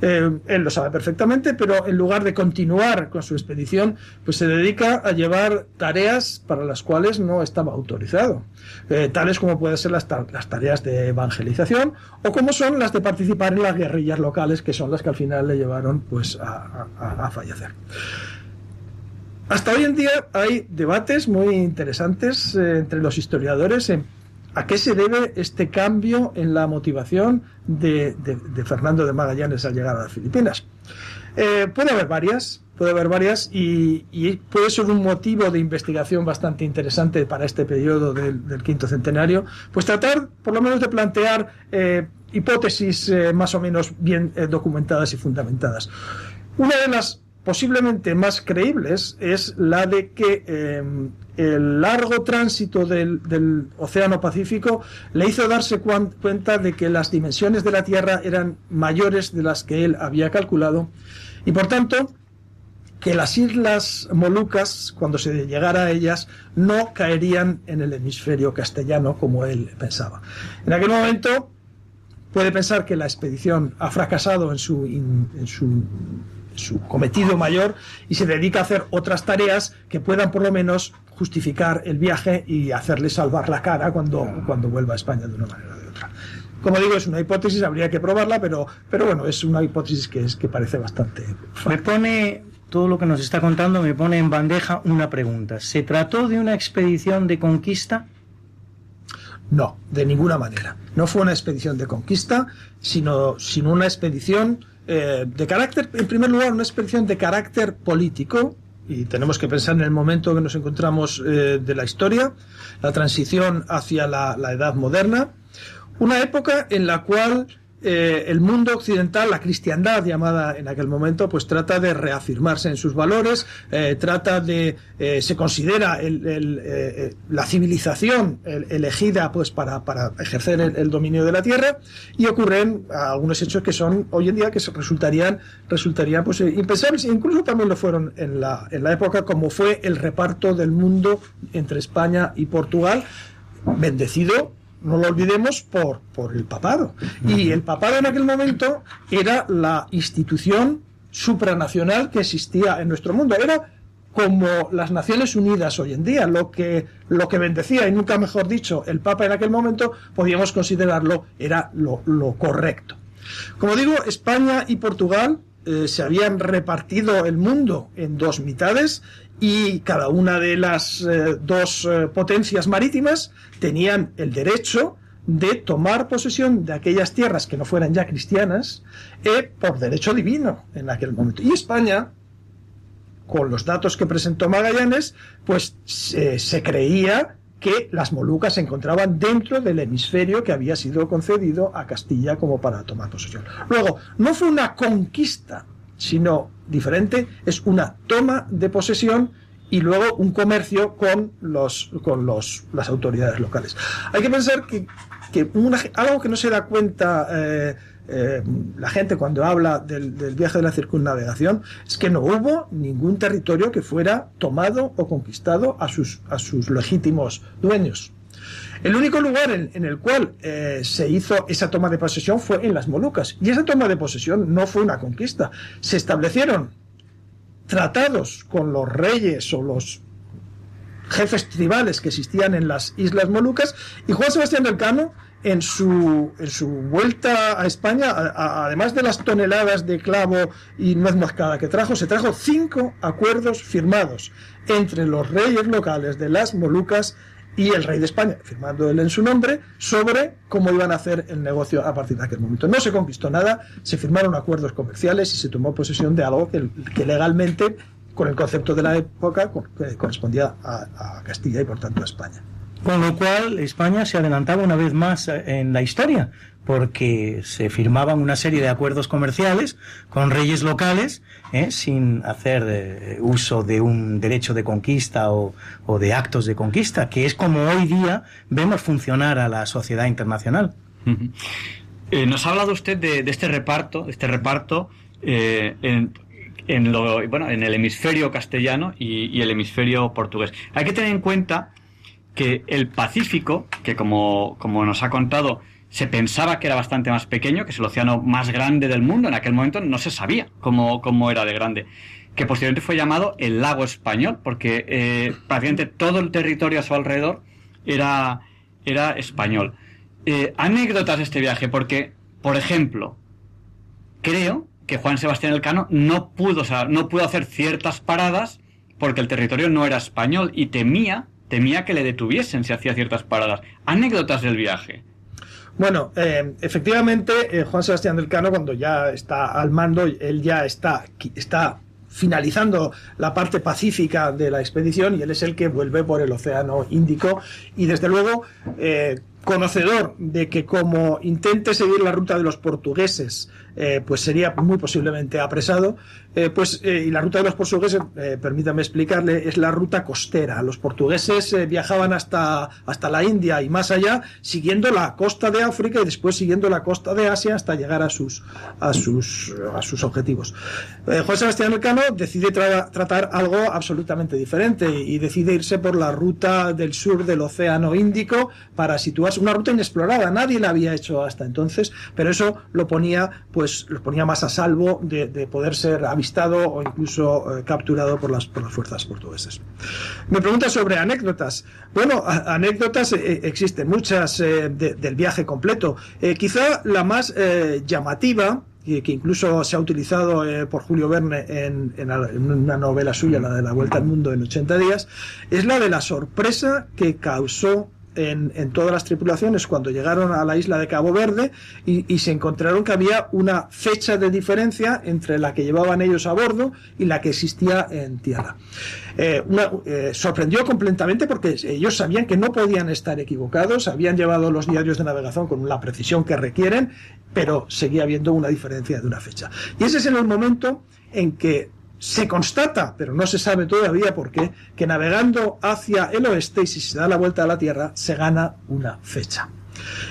Eh, él lo sabe perfectamente, pero en lugar de continuar con su expedición, pues se dedica a llevar tareas para las cuales no estaba autorizado, eh, tales como pueden ser las, tareas de evangelización o como son las de participar en las guerrillas locales, que son las que al final le llevaron pues a fallecer. Hasta hoy en día hay debates muy interesantes eh, entre los historiadores en ¿A qué se debe este cambio en la motivación de, de, Fernando de Magallanes al llegar a las Filipinas? Eh, puede haber varias, puede haber varias y, puede ser un motivo de investigación bastante interesante para este periodo del, quinto centenario, pues tratar por lo menos de plantear eh, hipótesis eh, más o menos bien documentadas y fundamentadas. Una de las posiblemente más creíbles es la de que eh, el largo tránsito del, del, Océano Pacífico le hizo darse cuenta de que las dimensiones de la Tierra eran mayores de las que él había calculado y por tanto que las islas Molucas, cuando se llegara a ellas, no caerían en el hemisferio castellano como él pensaba. En aquel momento puede pensar que la expedición ha fracasado en su, en su su cometido mayor y se dedica a hacer otras tareas que puedan por lo menos justificar el viaje y hacerle salvar la cara cuando, cuando vuelva a España de una manera o de otra. Como digo, es una hipótesis, habría que probarla, pero, pero bueno, es una hipótesis que, es, que parece bastante... Me pone, todo lo que nos está contando, me pone en bandeja una pregunta. ¿Se trató de una expedición de conquista? No, de ninguna manera. No fue una expedición de conquista, sino, sino una expedición eh, de carácter, en primer lugar, una expedición de carácter político, y tenemos que pensar en el momento que nos encontramos eh, de la historia, la transición hacia la, la edad moderna, una época en la cual eh, el mundo occidental, la cristiandad llamada en aquel momento, pues trata de reafirmarse en sus valores, eh, trata de, eh, se considera el, el, la civilización elegida pues para, ejercer el, dominio de la tierra y ocurren algunos hechos que son hoy en día que resultarían, resultarían pues impensables, incluso también lo fueron en la época como fue el reparto del mundo entre España y Portugal, bendecido no lo olvidemos, por, por el papado. Y el papado en aquel momento era la institución supranacional que existía en nuestro mundo. Era como las Naciones Unidas hoy en día, lo que, lo que bendecía, y nunca mejor dicho, el Papa en aquel momento, podíamos considerarlo era lo, lo correcto. Como digo, España y Portugal eh, se habían repartido el mundo en dos mitades y cada una de las eh, dos eh, potencias marítimas tenían el derecho de tomar posesión de aquellas tierras que no fueran ya cristianas por derecho divino en aquel momento. Y España, con los datos que presentó Magallanes, pues se creía que las Molucas se encontraban dentro del hemisferio que había sido concedido a Castilla como para tomar posesión. Luego, no fue una conquista, sino diferente, es una toma de posesión y luego un comercio con los con los las autoridades locales. Hay que pensar que, que algo que no se da cuenta eh, eh, la gente cuando habla del, viaje de la circunnavegación es que no hubo ningún territorio que fuera tomado o conquistado a sus, a sus legítimos dueños. El único lugar en, en el cual eh, se hizo esa toma de posesión fue en las Molucas. Y esa toma de posesión no fue una conquista. Se establecieron tratados con los reyes o los jefes tribales que existían en las Islas Molucas y Juan Sebastián del Cano en su, en su vuelta a España, además de las toneladas de clavo y nuez moscada que trajo, se trajo cinco acuerdos firmados entre los reyes locales de las Molucas y el rey de España, firmando él en su nombre, sobre cómo iban a hacer el negocio a partir de aquel momento. No se conquistó nada, se firmaron acuerdos comerciales y se tomó posesión de algo que, legalmente, con el concepto de la época, correspondía a, a, Castilla y por tanto a España. Con lo cual España se adelantaba una vez más en la historia, porque se firmaban una serie de acuerdos comerciales con reyes locales ¿eh? sin hacer eh, uso de un derecho de conquista o, de actos de conquista, que es como hoy día vemos funcionar a la sociedad internacional. Eh, nos ha hablado usted de, este reparto, este reparto en, en, lo, bueno, en el hemisferio castellano y, el hemisferio portugués. Hay que tener en cuenta que el Pacífico, que como, como nos ha contado, se pensaba que era bastante más pequeño, que es el océano más grande del mundo. En aquel momento no se sabía cómo, cómo era de grande. Que posteriormente fue llamado el lago español, porque eh, prácticamente todo el territorio a su alrededor era, era español. Eh, anécdotas de este viaje, porque, por ejemplo, creo que Juan Sebastián Elcano no pudo, no pudo hacer ciertas paradas porque el territorio no era español y temía, temía que le detuviesen si hacía ciertas paradas. Anécdotas del viaje. Bueno, eh, efectivamente, eh, Juan Sebastián del Cano, cuando ya está al mando, él ya está, está finalizando la parte pacífica de la expedición y él es el que vuelve por el Océano Índico y desde luego eh, conocedor de que como intente seguir la ruta de los portugueses eh, pues sería muy posiblemente apresado, eh, pues, eh, y la ruta de los portugueses, permítame explicarle, es la ruta costera. Los portugueses viajaban hasta, hasta la India y más allá, siguiendo la costa de África y después siguiendo la costa de Asia hasta llegar a sus, a sus, a sus objetivos. Juan Sebastián Elcano decide tratar algo absolutamente diferente y decide irse por la ruta del sur del Océano Índico para situarse, una ruta inexplorada, nadie la había hecho hasta entonces, pero eso lo ponía pues, pues los ponía más a salvo de, poder ser avistado o incluso eh, capturado por las, por las fuerzas portuguesas. Me pregunta sobre anécdotas. Bueno, anécdotas eh, existen muchas eh, del viaje completo. quizá la más llamativa que incluso se ha utilizado por Julio Verne en, en, una novela suya, la de la Vuelta al Mundo en 80 días, es la de la sorpresa que causó en, todas las tripulaciones cuando llegaron a la isla de Cabo Verde y, se encontraron que había una fecha de diferencia entre la que llevaban ellos a bordo y la que existía en tierra. Eh, eh, sorprendió completamente porque ellos sabían que no podían estar equivocados, habían llevado los diarios de navegación con la precisión que requieren, pero seguía habiendo una diferencia de una fecha. Y ese es el momento en que se constata, pero no se sabe todavía por qué, que navegando hacia el oeste y si se da la vuelta a la Tierra, se gana una fecha.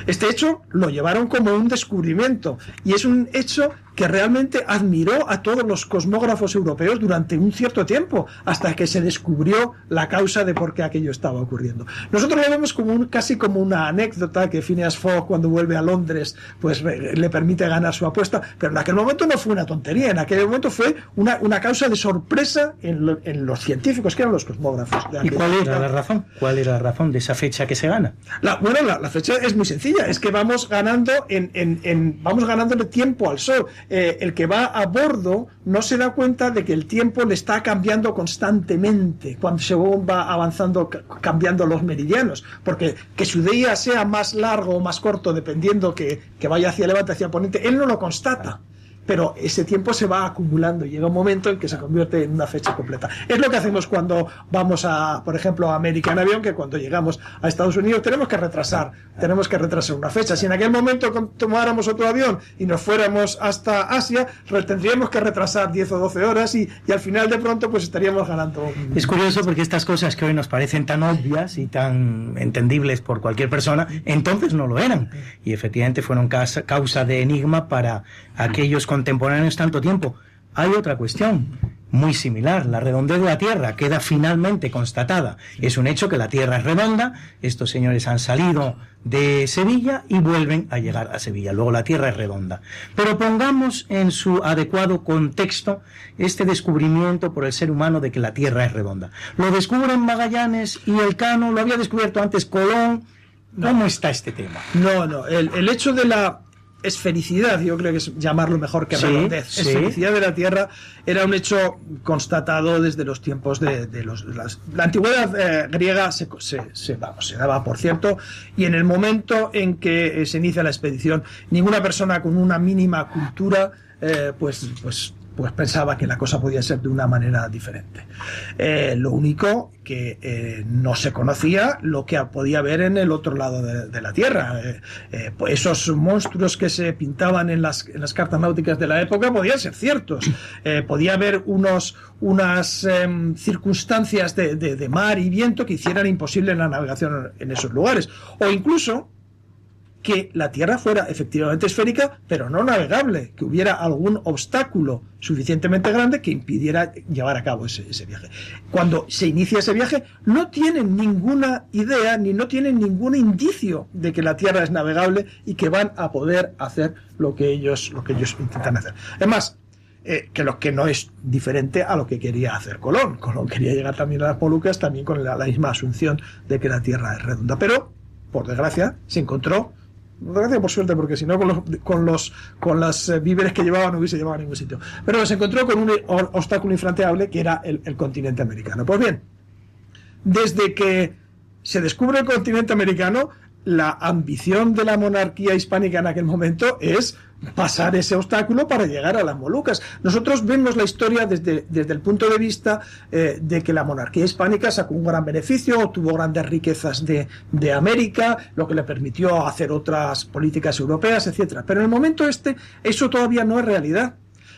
Este hecho lo llevaron como un descubrimiento y es un hecho que realmente admiró a todos los cosmógrafos europeos durante un cierto tiempo, hasta que se descubrió la causa de por qué aquello estaba ocurriendo. Nosotros lo vemos como un, casi como una anécdota que Phineas Fogg cuando vuelve a Londres pues le permite ganar su apuesta, pero en aquel momento no fue una tontería, en aquel momento fue una, una causa de sorpresa en, en, los científicos que eran los cosmógrafos. ¿Y cuál era la razón? ¿Cuál era la razón de esa fecha que se gana? La, bueno, la, fecha es muy sencilla, es que vamos ganando en, en, en vamos ganándole tiempo al Sol. Eh, el que va a bordo no se da cuenta de que el tiempo le está cambiando constantemente cuando se va avanzando, cambiando los meridianos. Porque que su día sea más largo o más corto, dependiendo que, que vaya hacia levante, hacia poniente, él no lo constata pero ese tiempo se va acumulando y llega un momento en que se convierte en una fecha completa. Es lo que hacemos cuando vamos a, por ejemplo, a América en avión, que cuando llegamos a Estados Unidos tenemos que retrasar, tenemos que retrasar una fecha. Si en aquel momento tomáramos otro avión y nos fuéramos hasta Asia, tendríamos que retrasar 10 o 12 horas y, y al final de pronto pues estaríamos ganando. Es curioso porque estas cosas que hoy nos parecen tan obvias y tan entendibles por cualquier persona, entonces no lo eran. Y efectivamente fueron causa de enigma para aquellos contemporáneos tanto tiempo. Hay otra cuestión muy similar. La redondez de la Tierra queda finalmente constatada. Es un hecho que la Tierra es redonda. Estos señores han salido de Sevilla y vuelven a llegar a Sevilla. Luego la Tierra es redonda. Pero pongamos en su adecuado contexto este descubrimiento por el ser humano de que la Tierra es redonda. Lo descubren Magallanes y Elcano, lo había descubierto antes Colón. ¿Cómo está este tema? No, no. el hecho de la esfericidad, yo creo que es llamarlo mejor que redondez, esfericidad de la Tierra. Era un hecho constatado desde los tiempos de, los... la antigüedad eh, griega se, se, vamos, se daba por cierto y en el momento en que eh, se inicia la expedición, ninguna persona con una mínima cultura eh, pues, pues pues pensaba que la cosa podía ser de una manera diferente. Eh, lo único que eh, no se conocía lo que podía haber en el otro lado de, la Tierra. Eh, pues esos monstruos que se pintaban en las, en las, cartas náuticas de la época podían ser ciertos. podía haber unos, unas em, circunstancias de, de mar y viento que hicieran imposible la navegación en esos lugares. O incluso que la Tierra fuera efectivamente esférica, pero no navegable, que hubiera algún obstáculo suficientemente grande que impidiera llevar a cabo ese, viaje. Cuando se inicia ese viaje, no tienen ninguna idea ni no tienen ningún indicio de que la Tierra es navegable y que van a poder hacer lo que ellos, lo que ellos intentan hacer. Es más, eh, que lo que no es diferente a lo que quería hacer Colón. Colón quería llegar también a las Molucas, también con la misma asunción de que la Tierra es redonda. Pero, por desgracia, se encontró por suerte, porque si no, con los, con los con las eh, víveres que llevaban no hubiese llevado a ningún sitio. Pero se encontró con un obstáculo infranqueable que era el continente americano. Pues bien, desde que se descubre el continente americano, la ambición de la monarquía hispánica en aquel momento es pasar ese obstáculo para llegar a las Molucas. Nosotros vemos la historia desde, desde el punto de vista eh, de que la monarquía hispánica sacó un gran beneficio, obtuvo grandes riquezas de, de, América, lo que le permitió hacer otras políticas europeas, etcétera. Pero en el momento este, eso todavía no es realidad.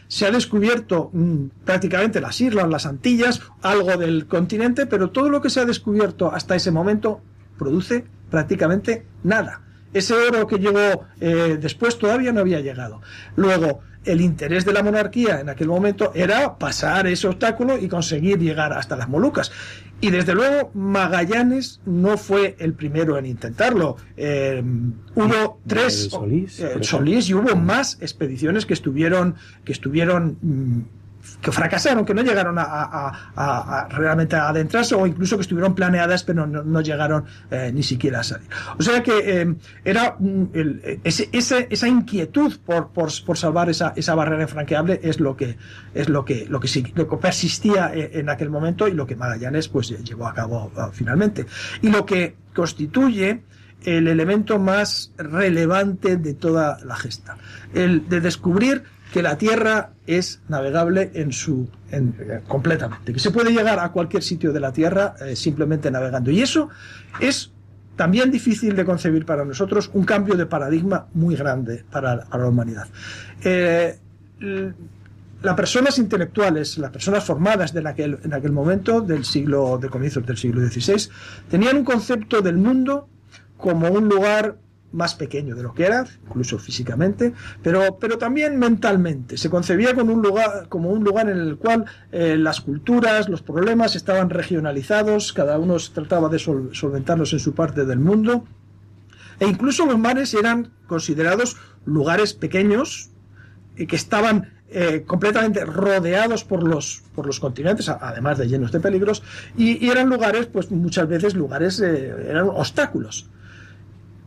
Se ha descubierto mm, prácticamente las islas, las Antillas, algo del continente, pero todo lo que se ha descubierto hasta ese momento produce prácticamente nada. Ese oro que llegó eh, después todavía no había llegado. Luego, el interés de la monarquía en aquel momento era pasar ese obstáculo y conseguir llegar hasta las Molucas. Y desde luego Magallanes no fue el primero en intentarlo. Eh, hubo tres Solís, eh, Solís, y hubo más expediciones que estuvieron que estuvieron mm, que fracasaron, que no llegaron a, realmente a adentrarse o incluso que estuvieron planeadas pero no, llegaron eh, ni siquiera a salir. O sea que eh, era esa inquietud por, por, por salvar esa, esa, barrera infranqueable es lo que es lo que lo que, lo que persistía eh, en aquel momento y lo que Magallanes pues llevó a cabo finalmente. Y lo que constituye el elemento más relevante de toda la gesta, el de descubrir que la Tierra es navegable en su eh, completamente, que se puede llegar a cualquier sitio de la Tierra eh, simplemente navegando. Y eso es también difícil de concebir para nosotros, un cambio de paradigma muy grande para, la humanidad. Eh, las personas intelectuales, las personas formadas en aquel, en aquel momento del siglo, de comienzos del siglo XVI, tenían un concepto del mundo como un lugar más pequeño de lo que era, incluso físicamente, pero, pero también mentalmente. Se concebía como un lugar, como un lugar en el cual eh, las culturas, los problemas estaban regionalizados, cada uno trataba de solventarlos en su parte del mundo, e incluso los mares eran considerados lugares pequeños y que estaban eh, completamente rodeados por los, por los continentes, además de llenos de peligros, y, eran lugares, pues muchas veces lugares, eh, eran obstáculos.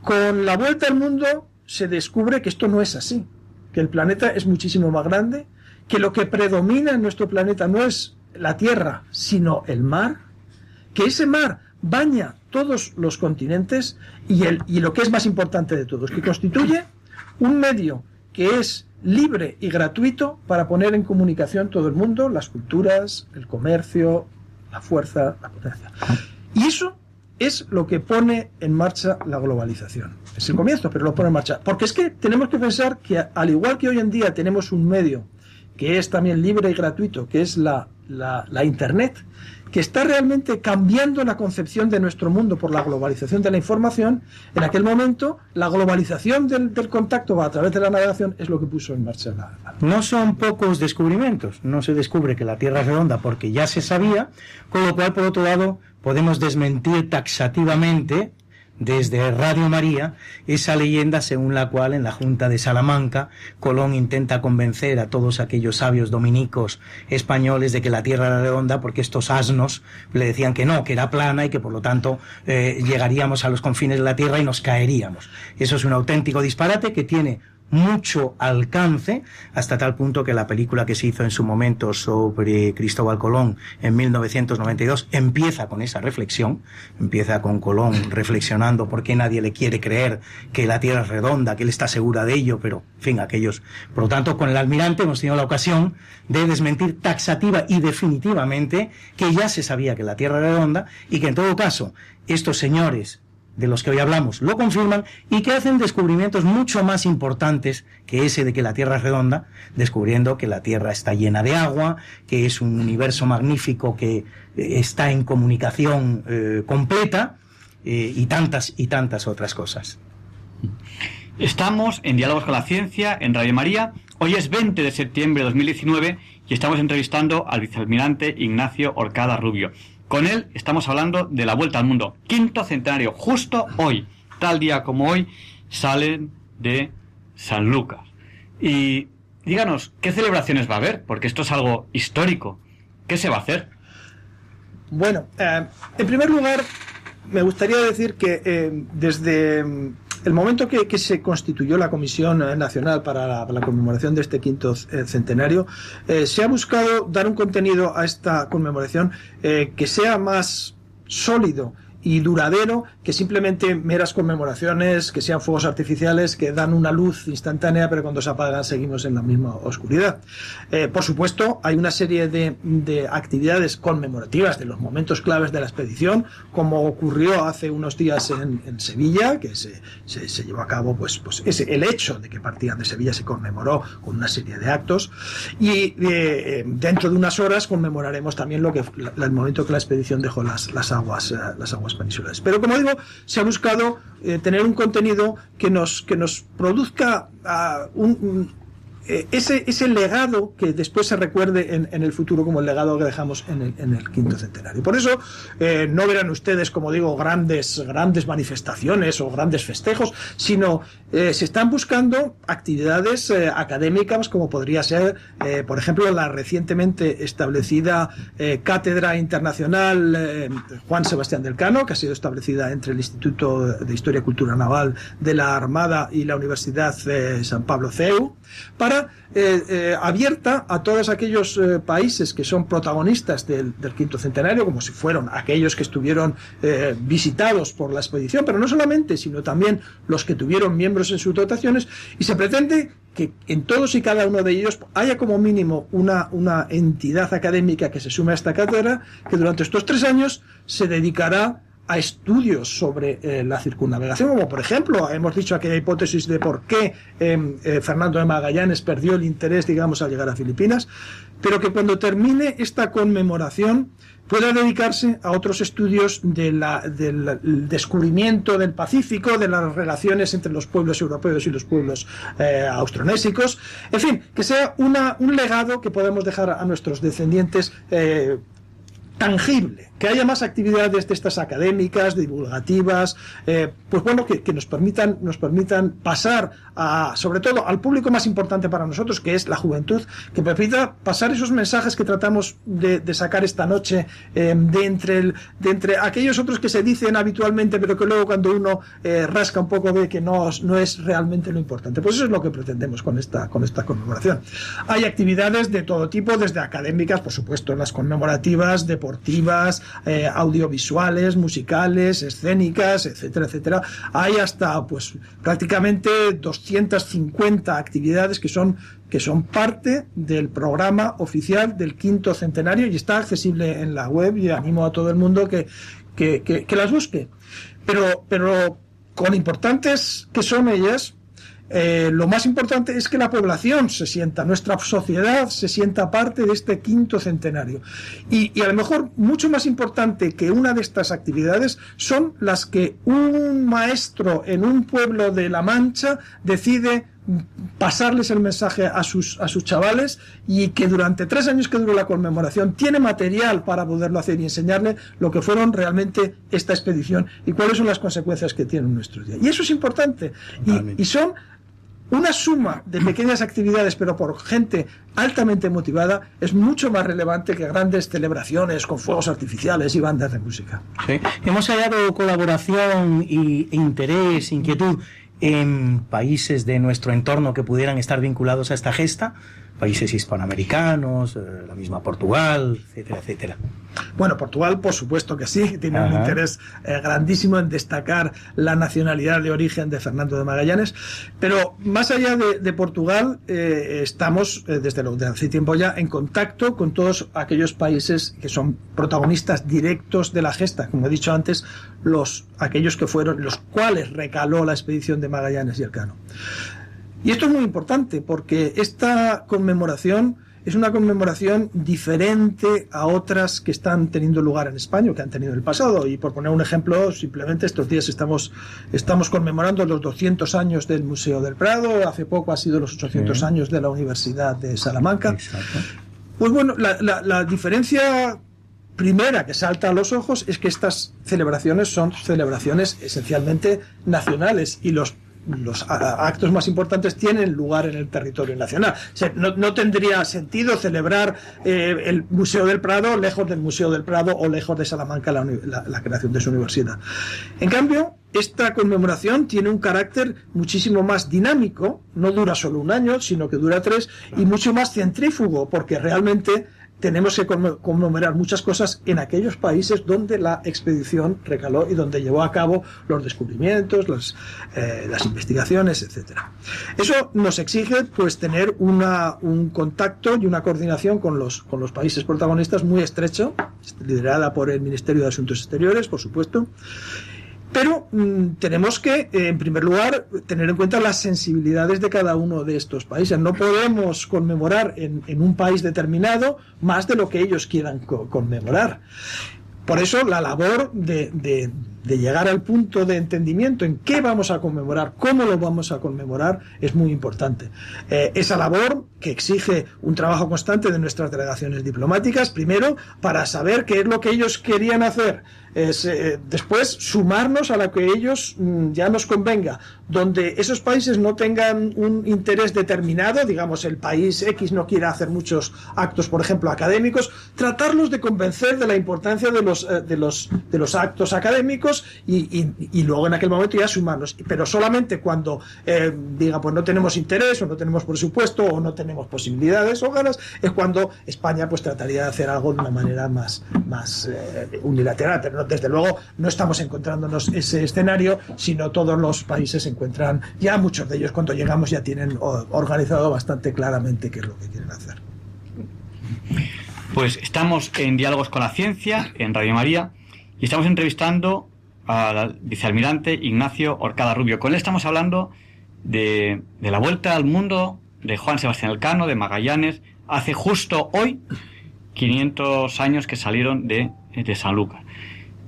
Con la vuelta al mundo se descubre que esto no es así, que el planeta es muchísimo más grande, que lo que predomina en nuestro planeta no es la Tierra, sino el mar, que ese mar baña todos los continentes y, el, y lo que es más importante de todos, que constituye un medio que es libre y gratuito para poner en comunicación todo el mundo, las culturas, el comercio, la fuerza, la potencia. Y eso es lo que pone en marcha la globalización. Es el comienzo, pero lo pone en marcha. Porque es que tenemos que pensar que al igual que hoy en día tenemos un medio que es también libre y gratuito, que es la, la, Internet, que está realmente cambiando la concepción de nuestro mundo por la globalización de la información, en aquel momento la globalización del, del contacto a través de la navegación es lo que puso en marcha la, la, No son pocos descubrimientos, no se descubre que la Tierra es redonda porque ya se sabía, con lo cual, por otro lado, podemos desmentir taxativamente desde Radio María esa leyenda según la cual en la Junta de Salamanca Colón intenta convencer a todos aquellos sabios dominicos españoles de que la Tierra era redonda porque estos asnos le decían que no, que era plana y que por lo tanto eh, llegaríamos a los confines de la Tierra y nos caeríamos. Eso es un auténtico disparate que tiene mucho alcance, hasta tal punto que la película que se hizo en su momento sobre Cristóbal Colón en 1992 empieza con esa reflexión, empieza con Colón [coughs] reflexionando por qué nadie le quiere creer que la Tierra es redonda, que él está segura de ello, pero, en fin, aquellos. Por lo tanto, con el almirante hemos tenido la ocasión de desmentir taxativa y definitivamente que ya se sabía que la Tierra era redonda y que en todo caso estos señores de los que hoy hablamos lo confirman y que hacen descubrimientos mucho más importantes que ese de que la Tierra es redonda, descubriendo que la Tierra está llena de agua, que es un universo magnífico que eh, está en comunicación eh, completa eh, y tantas y tantas otras cosas. Estamos en Diálogos con la Ciencia en Radio María. Hoy es 20 de septiembre de 2019 y estamos entrevistando al vicealmirante Ignacio Orcada Rubio. Con él estamos hablando de la vuelta al mundo. Quinto centenario, justo hoy, tal día como hoy, salen de San Lucas. Y díganos, ¿qué celebraciones va a haber? Porque esto es algo histórico. ¿Qué se va a hacer? Bueno, eh, en primer lugar, me gustaría decir que eh, desde el momento que, se constituyó la Comisión Nacional para la, conmemoración de este quinto eh, centenario, eh, se ha buscado dar un contenido a esta conmemoración eh, que sea más sólido y duradero que simplemente meras conmemoraciones, que sean fuegos artificiales que dan una luz instantánea, pero cuando se apagan seguimos en la misma oscuridad. Eh, por supuesto, hay una serie de, actividades conmemorativas de los momentos claves de la expedición, como ocurrió hace unos días en, Sevilla, que se, se, llevó a cabo, pues, pues ese, el hecho de que partían de Sevilla se conmemoró con una serie de actos, y eh, dentro de unas horas conmemoraremos también lo que el momento que la expedición dejó las, las aguas, eh, las aguas Pero como digo, se ha buscado eh, tener un contenido que nos, que nos produzca ah, un ese, ese legado que después se recuerde en, el futuro como el legado que dejamos en el, en el quinto centenario. Por eso eh, no verán ustedes, como digo, grandes, grandes manifestaciones o grandes festejos, sino eh, se están buscando actividades académicas como podría ser, por ejemplo, la recientemente establecida Cátedra Internacional Juan Sebastián del Cano, que ha sido establecida entre el Instituto de Historia y Cultura Naval de la Armada y la Universidad San Pablo CEU, para eh, eh, abierta a todos aquellos eh, países que son protagonistas del, quinto centenario, como si fueron aquellos que estuvieron visitados por la expedición, pero no solamente, sino también los que tuvieron miembros en sus dotaciones, y se pretende que en todos y cada uno de ellos haya como mínimo una, una entidad académica que se sume a esta cátedra, que durante estos tres años se dedicará a estudios sobre eh, la circunnavegación, como por ejemplo hemos dicho aquella hipótesis de por qué em, eh, Fernando de Magallanes perdió el interés, digamos, al llegar a Filipinas, pero que cuando termine esta conmemoración pueda dedicarse a otros estudios del descubrimiento del Pacífico, de las relaciones entre los pueblos europeos y los pueblos eh, austronésicos, en fin, que sea una, un legado que podemos dejar a nuestros descendientes tangible, que haya más actividades de estas académicas, divulgativas, eh, pues bueno, que, nos permitan, nos permitan pasar a, sobre todo al público más importante para nosotros, que es la juventud, que permita pasar esos mensajes que tratamos de, sacar esta noche eh, de, entre el, de entre aquellos otros que se dicen habitualmente, pero que luego cuando uno eh, rasca un poco ve que no, no es realmente lo importante. Pues eso es lo que pretendemos con esta, con esta conmemoración. Hay actividades de todo tipo, desde académicas, por supuesto, las conmemorativas, de deportivas, eh, audiovisuales, musicales, escénicas, etcétera, etcétera. Hay hasta pues prácticamente 250 actividades que son que son parte del programa oficial del quinto centenario y está accesible en la web y animo a todo el mundo que, que, que las busque. Pero, pero con importantes que son ellas, eh, lo más importante es que la población se sienta, nuestra sociedad se sienta parte de este quinto centenario. Y, a lo mejor mucho más importante que una de estas actividades son las que un maestro en un pueblo de La Mancha decide pasarles el mensaje a sus, a sus chavales y que durante tres años que duró la conmemoración tiene material para poderlo hacer y enseñarle lo que fueron realmente esta expedición y cuáles son las consecuencias que tienen nuestros días. Y eso es importante. y son una suma de pequeñas actividades, pero por gente altamente motivada, es mucho más relevante que grandes celebraciones con fuegos artificiales y bandas de música. Hemos hallado colaboración y interés, inquietud en países de nuestro entorno que pudieran estar vinculados a esta gesta, países hispanoamericanos, eh, la misma Portugal, etcétera, etcétera. Bueno, Portugal, por supuesto que sí, tiene un interés eh, grandísimo en destacar la nacionalidad de origen de Fernando de Magallanes, pero más allá de, Portugal, eh, estamos desde, lo, desde hace tiempo ya en contacto con todos aquellos países que son protagonistas directos de la gesta, como he dicho antes, los aquellos que fueron los cuales recaló la expedición de Magallanes y Elcano. Y esto es muy importante porque esta conmemoración es una conmemoración diferente a otras que están teniendo lugar en España o que han tenido en el pasado. Y por poner un ejemplo, simplemente estos días estamos, estamos conmemorando los 200 años del Museo del Prado, hace poco ha sido los 800 años de la Universidad de Salamanca. Pues bueno, la, la diferencia primera que salta a los ojos es que estas celebraciones son celebraciones esencialmente nacionales y los los actos más importantes tienen lugar en el territorio nacional. no, tendría sentido celebrar eh, el Museo del Prado lejos del Museo del Prado o lejos de Salamanca la, creación de su universidad. En cambio, esta conmemoración tiene un carácter muchísimo más dinámico, no dura solo un año, sino que dura tres, y mucho más centrífugo, porque realmente tenemos que conmemorar muchas cosas en aquellos países donde la expedición recaló y donde llevó a cabo los descubrimientos, las, eh, las investigaciones, etcétera. Eso nos exige pues tener una, un contacto y una coordinación con los, con los países protagonistas muy estrecho, liderada por el Ministerio de Asuntos Exteriores, por supuesto, pero mm, tenemos que, eh, en primer lugar, tener en cuenta las sensibilidades de cada uno de estos países. No podemos conmemorar en, un país determinado más de lo que ellos quieran conmemorar. Por eso la labor de, llegar al punto de entendimiento en qué vamos a conmemorar, cómo lo vamos a conmemorar, es muy importante. Eh, esa labor que exige un trabajo constante de nuestras delegaciones diplomáticas, primero, para saber qué es lo que ellos querían hacer eh, después sumarnos a lo que ellos mm, ya nos convenga, donde esos países no tengan un interés determinado, digamos el país X no quiera hacer muchos actos, por ejemplo, académicos, tratarlos de convencer de la importancia de los, eh, de los, de los actos académicos y, luego en aquel momento ya sumarnos. Pero solamente cuando eh, diga pues no tenemos interés o no tenemos presupuesto o no tenemos posibilidades o ganas, es cuando España pues trataría de hacer algo de una manera más, más unilateral. Pero desde luego no estamos encontrándonos ese escenario, sino todos los países se encuentran, ya muchos de ellos cuando llegamos ya tienen organizado bastante claramente qué es lo que quieren hacer. Pues estamos en Diálogos con la Ciencia, en Radio María, y estamos entrevistando al vicealmirante Ignacio Orcada Rubio. Con él estamos hablando de, la vuelta al mundo de Juan Sebastián Elcano, de Magallanes, hace justo hoy 500 años que salieron de, de San Lucas.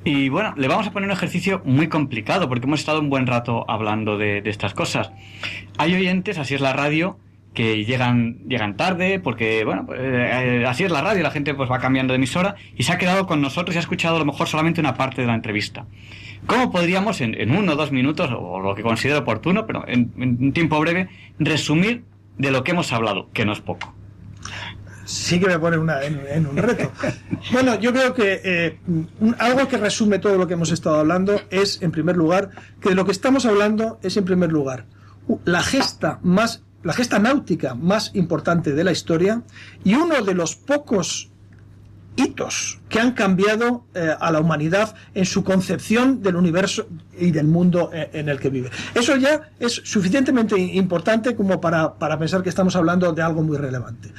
Y bueno, le vamos a poner un ejercicio muy complicado porque hemos estado un buen rato hablando de, estas cosas. Hay oyentes, así es la radio, que llegan, llegan tarde porque, bueno, pues, eh, así es la radio, la gente pues va cambiando de emisora y se ha quedado con nosotros y ha escuchado a lo mejor solamente una parte de la entrevista. ¿Cómo podríamos en, uno o dos minutos, o lo que considero oportuno, pero en un tiempo breve, resumir de lo que hemos hablado, que no es poco? sí que me pone en, un reto. [laughs] Bueno, yo creo que eh, algo que resume todo lo que hemos estado hablando es, en primer lugar, que de lo que estamos hablando es, en primer lugar, la gesta más, la gesta náutica más importante de la historia y uno de los pocos hitos que han cambiado eh, a la humanidad en su concepción del universo y del mundo eh, en el que vive. Eso ya es suficientemente importante como para, para pensar que estamos hablando de algo muy relevante.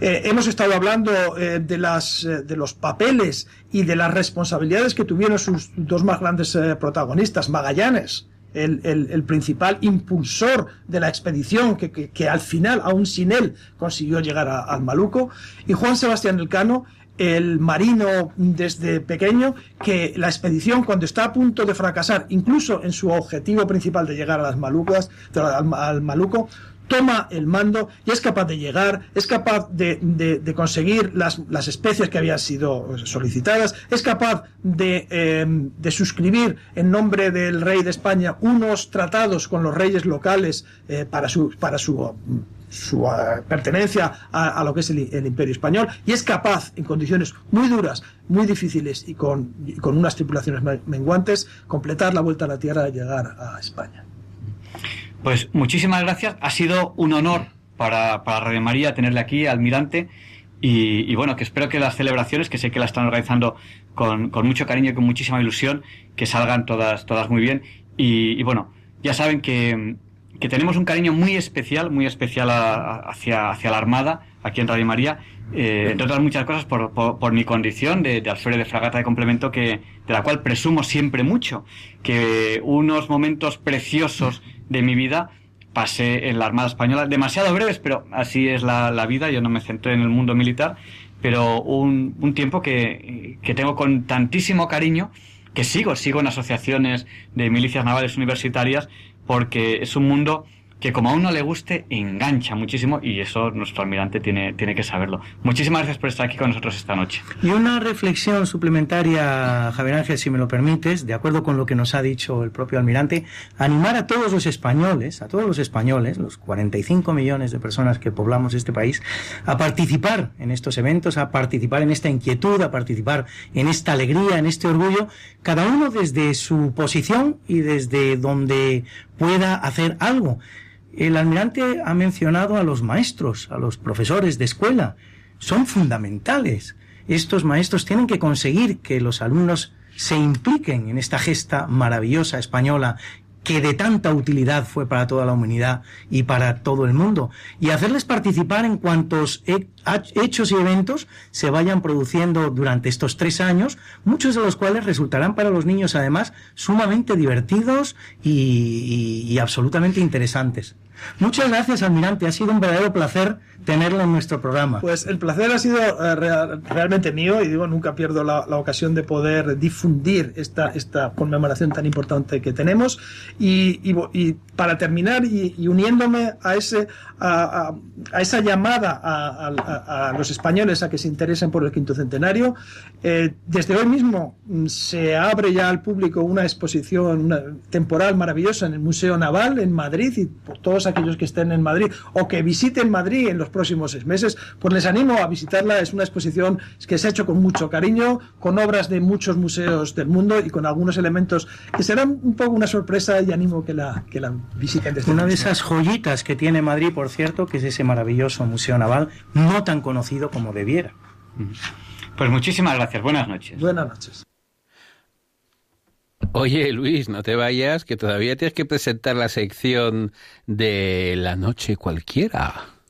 Eh, hemos estado hablando de, las, de los papeles y de las responsabilidades que tuvieron sus dos más grandes protagonistas, Magallanes, el, el, principal impulsor de la expedición, que, que, al final, aún sin él, consiguió llegar al Maluco, y Juan Sebastián Elcano, el marino desde pequeño que la expedición cuando está a punto de fracasar, incluso en su objetivo principal de llegar a las Malucas, al, Maluco, toma el mando y es capaz de llegar, es capaz de, conseguir las, las, especies que habían sido solicitadas, es capaz de, em, de, suscribir en nombre del rey de España unos tratados con los reyes locales eh, para su, para su su eh, pertenencia a, lo que es el, imperio español y es capaz, en condiciones muy duras, muy difíciles y con, con unas tripulaciones menguantes, completar la vuelta a la Tierra y llegar a España. Pues muchísimas gracias. Ha sido un honor para, para María tenerle aquí, almirante. Y, bueno, que espero que las celebraciones, que sé que las están organizando con, mucho cariño y con muchísima ilusión, que salgan todas, todas muy bien. Y, bueno, ya saben que, tenemos un cariño muy especial, muy especial hacia, hacia la Armada, aquí en Radio María, eh, entre otras muchas cosas por, por, mi condición de, de alférez de fragata de complemento, que, de la cual presumo siempre mucho, que unos momentos preciosos de mi vida pasé en la Armada Española, demasiado breves, pero así es la, la vida, yo no me centré en el mundo militar, pero un, un tiempo que, que tengo con tantísimo cariño, que sigo, sigo en asociaciones de milicias navales universitarias, porque es un mundo que como a uno le guste, engancha muchísimo y eso nuestro almirante tiene, tiene que saberlo. Muchísimas gracias por estar aquí con nosotros esta noche. Y una reflexión suplementaria, Javier Ángel, si me lo permites, de acuerdo con lo que nos ha dicho el propio almirante, animar a todos los españoles, a todos los españoles, los 45 millones de personas que poblamos este país, a participar en estos eventos, a participar en esta inquietud, a participar en esta alegría, en este orgullo, cada uno desde su posición y desde donde pueda hacer algo. El almirante ha mencionado a los maestros, a los profesores de escuela. Son fundamentales. Estos maestros tienen que conseguir que los alumnos se impliquen en esta gesta maravillosa española que de tanta utilidad fue para toda la humanidad y para todo el mundo, y hacerles participar en cuantos hechos y eventos se vayan produciendo durante estos tres años, muchos de los cuales resultarán para los niños además sumamente divertidos y, absolutamente interesantes. Muchas gracias, almirante. Ha sido un verdadero placer tenerlo en nuestro programa. Pues el placer ha sido eh, realmente mío y digo, nunca pierdo la, ocasión de poder difundir esta, esta conmemoración tan importante que tenemos. Y, y, para terminar, y, uniéndome a, ese, a, a, esa llamada a, los españoles a que se interesen por el quinto centenario, eh, desde hoy mismo mm, se abre ya al público una exposición temporal maravillosa en el Museo Naval en Madrid y por todos aquellos que estén en Madrid o que visiten Madrid en los próximos seis meses, pues les animo a visitarla. Es una exposición que se ha hecho con mucho cariño, con obras de muchos museos del mundo y con algunos elementos que serán un poco una sorpresa y animo que la, que la visiten desde Una de esas joyitas que tiene Madrid, por cierto, que es ese maravilloso Museo Naval, no tan conocido como debiera. Pues muchísimas gracias. Buenas noches. Buenas noches. Oye, Luis, no te vayas, que todavía tienes que presentar la sección de la noche cualquiera.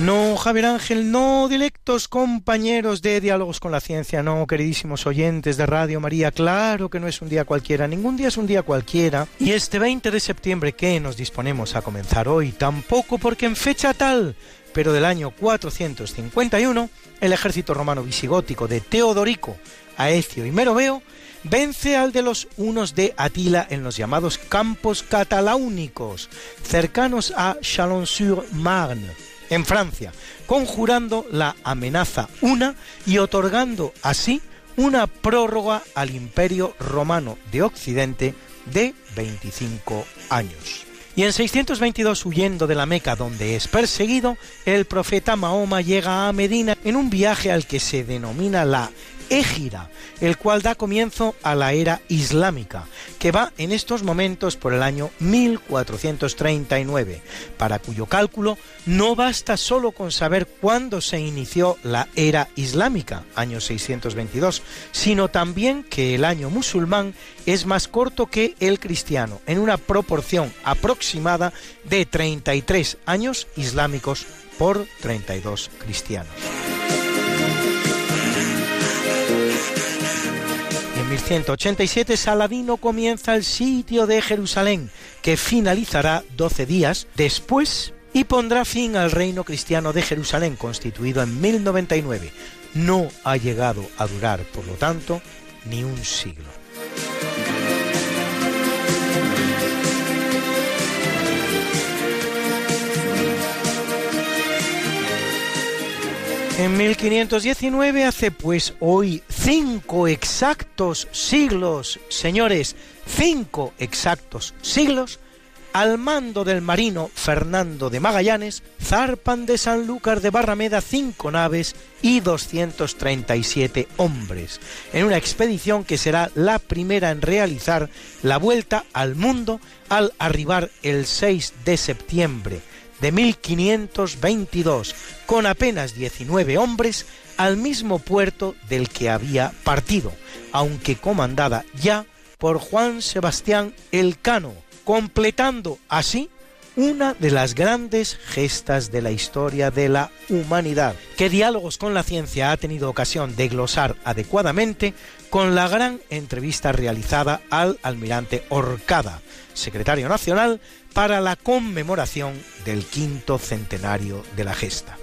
No, Javier Ángel, no, directos compañeros de Diálogos con la Ciencia, no, queridísimos oyentes de Radio María, claro que no es un día cualquiera, ningún día es un día cualquiera. Y este 20 de septiembre que nos disponemos a comenzar hoy, tampoco porque en fecha tal, pero del año 451, el ejército romano visigótico de Teodorico, Aecio y Meroveo vence al de los unos de Atila en los llamados campos cataláunicos, cercanos a Chalon-sur-Marne en Francia, conjurando la amenaza una y otorgando así una prórroga al Imperio Romano de Occidente de 25 años. Y en 622, huyendo de la Meca donde es perseguido, el profeta Mahoma llega a Medina en un viaje al que se denomina la Égira, el cual da comienzo a la era islámica, que va en estos momentos por el año 1439, para cuyo cálculo no basta solo con saber cuándo se inició la era islámica, año 622, sino también que el año musulmán es más corto que el cristiano, en una proporción aproximada de 33 años islámicos por 32 cristianos. 1187 Saladino comienza el sitio de Jerusalén, que finalizará 12 días después y pondrá fin al reino cristiano de Jerusalén, constituido en 1099. No ha llegado a durar, por lo tanto, ni un siglo. En 1519 hace pues hoy cinco exactos siglos, señores, cinco exactos siglos, al mando del marino Fernando de Magallanes, zarpan de Sanlúcar de Barrameda cinco naves y 237 hombres, en una expedición que será la primera en realizar la vuelta al mundo al arribar el 6 de septiembre de 1522, con apenas 19 hombres, al mismo puerto del que había partido, aunque comandada ya por Juan Sebastián Elcano, completando así una de las grandes gestas de la historia de la humanidad, que Diálogos con la Ciencia ha tenido ocasión de glosar adecuadamente con la gran entrevista realizada al almirante Orcada, secretario nacional para la conmemoración del quinto centenario de la gesta.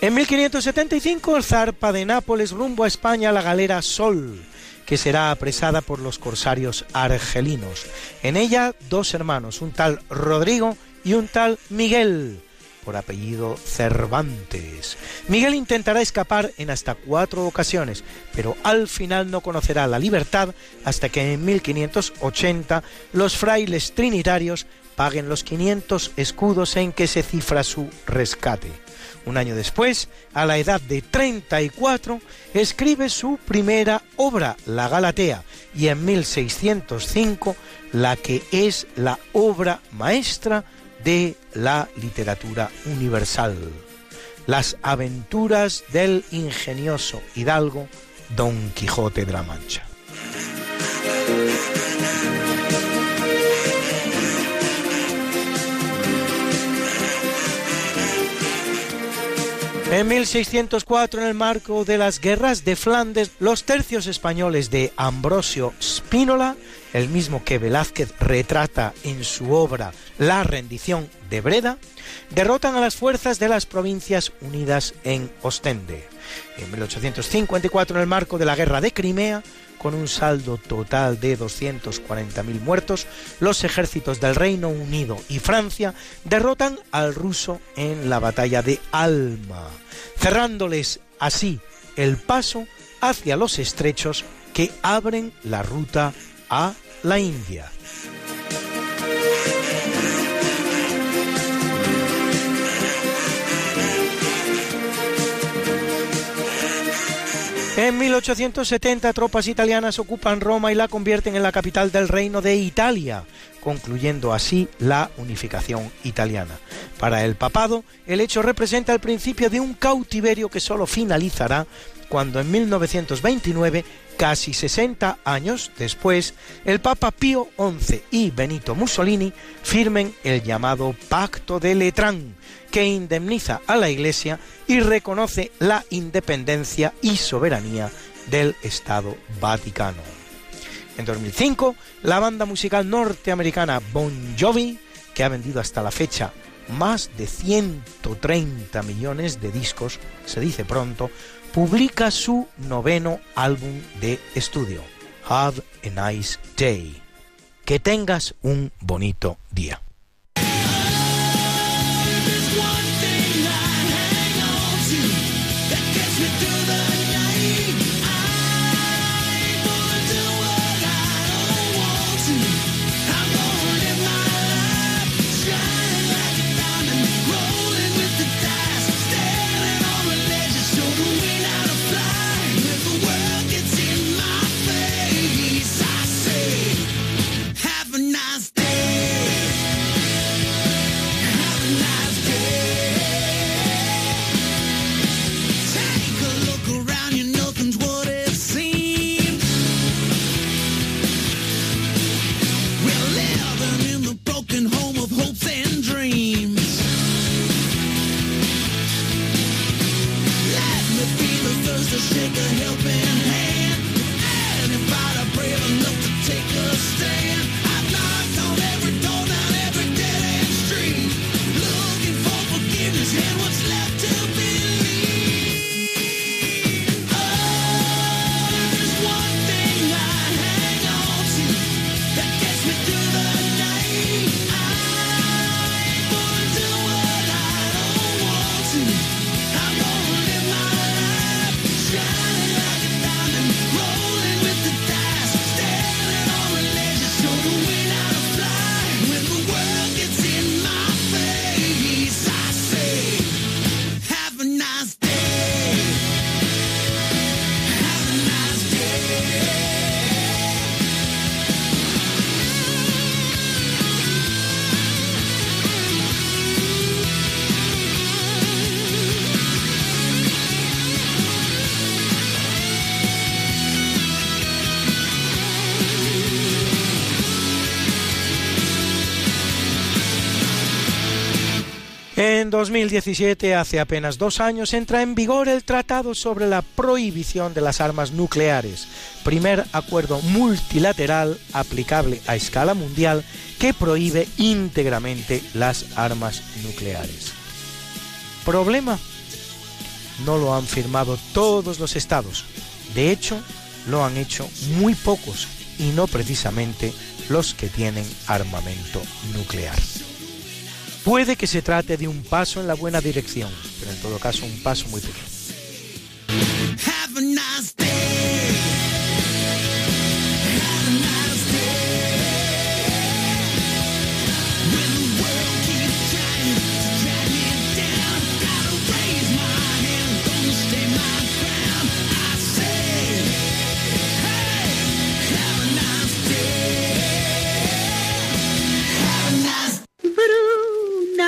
En 1575 zarpa de Nápoles rumbo a España la galera Sol, que será apresada por los corsarios argelinos. En ella dos hermanos, un tal Rodrigo y un tal Miguel, por apellido Cervantes. Miguel intentará escapar en hasta cuatro ocasiones, pero al final no conocerá la libertad hasta que en 1580 los frailes trinitarios paguen los 500 escudos en que se cifra su rescate. Un año después, a la edad de 34, escribe su primera obra, La Galatea, y en 1605 la que es la obra maestra de la literatura universal. Las aventuras del ingenioso hidalgo Don Quijote de la Mancha. En 1604, en el marco de las guerras de Flandes, los tercios españoles de Ambrosio Spínola, el mismo que Velázquez retrata en su obra La rendición de Breda, derrotan a las fuerzas de las provincias unidas en Ostende. En 1854, en el marco de la guerra de Crimea, con un saldo total de 240.000 muertos, los ejércitos del Reino Unido y Francia derrotan al ruso en la batalla de Alma cerrándoles así el paso hacia los estrechos que abren la ruta a la India. En 1870 tropas italianas ocupan Roma y la convierten en la capital del reino de Italia, concluyendo así la unificación italiana. Para el papado, el hecho representa el principio de un cautiverio que solo finalizará cuando en 1929, casi 60 años después, el Papa Pío XI y Benito Mussolini firmen el llamado Pacto de Letrán, que indemniza a la Iglesia y reconoce la independencia y soberanía del Estado Vaticano. En 2005, la banda musical norteamericana Bon Jovi, que ha vendido hasta la fecha más de 130 millones de discos, se dice pronto, publica su noveno álbum de estudio, Have a Nice Day. Que tengas un bonito día. 2017, hace apenas dos años, entra en vigor el Tratado sobre la Prohibición de las Armas Nucleares, primer acuerdo multilateral aplicable a escala mundial que prohíbe íntegramente las armas nucleares. ¿Problema? No lo han firmado todos los estados. De hecho, lo han hecho muy pocos y no precisamente los que tienen armamento nuclear. Puede que se trate de un paso en la buena dirección, pero en todo caso un paso muy pequeño.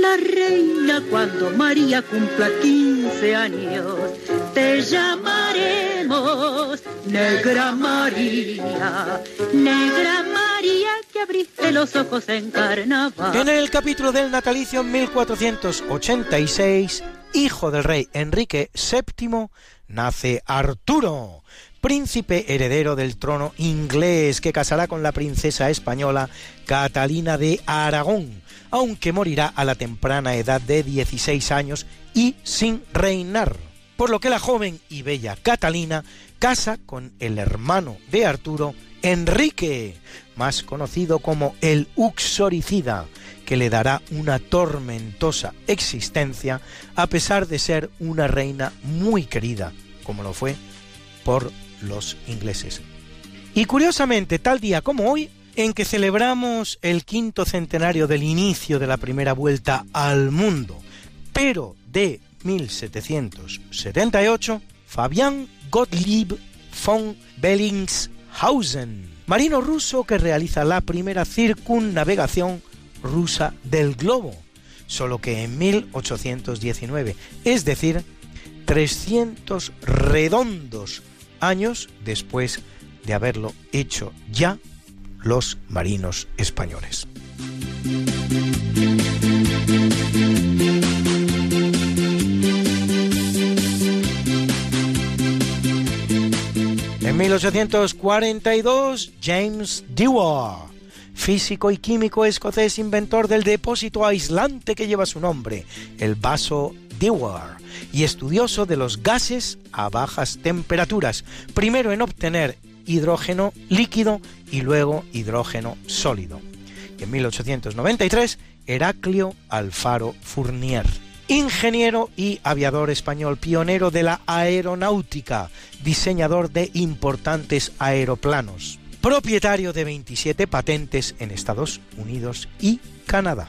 la reina cuando María cumpla 15 años. Te llamaremos Negra María, Negra María que abriste los ojos en carnaval. En el capítulo del natalicio 1486, hijo del rey Enrique VII, nace Arturo, príncipe heredero del trono inglés que casará con la princesa española Catalina de Aragón, aunque morirá a la temprana edad de 16 años y sin reinar. Por lo que la joven y bella Catalina casa con el hermano de Arturo, Enrique, más conocido como el Uxoricida, que le dará una tormentosa existencia a pesar de ser una reina muy querida, como lo fue por los ingleses. Y curiosamente, tal día como hoy, en que celebramos el quinto centenario del inicio de la primera vuelta al mundo, pero de 1778, Fabián Gottlieb von Bellingshausen, marino ruso que realiza la primera circunnavegación rusa del globo, solo que en 1819, es decir, 300 redondos años después de haberlo hecho ya los marinos españoles. En 1842, James Dewar, físico y químico escocés, inventor del depósito aislante que lleva su nombre, el vaso Dewar, y estudioso de los gases a bajas temperaturas, primero en obtener hidrógeno líquido y luego hidrógeno sólido. Y en 1893, Heraclio Alfaro Fournier, ingeniero y aviador español, pionero de la aeronáutica, diseñador de importantes aeroplanos, propietario de 27 patentes en Estados Unidos y Canadá.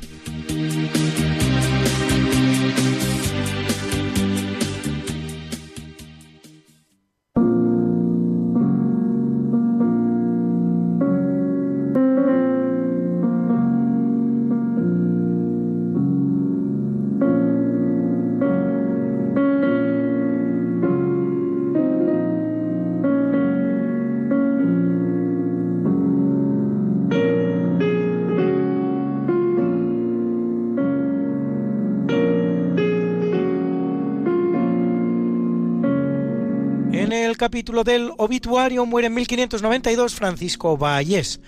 Capítulo del obituario muere en 1592 Francisco Vallés,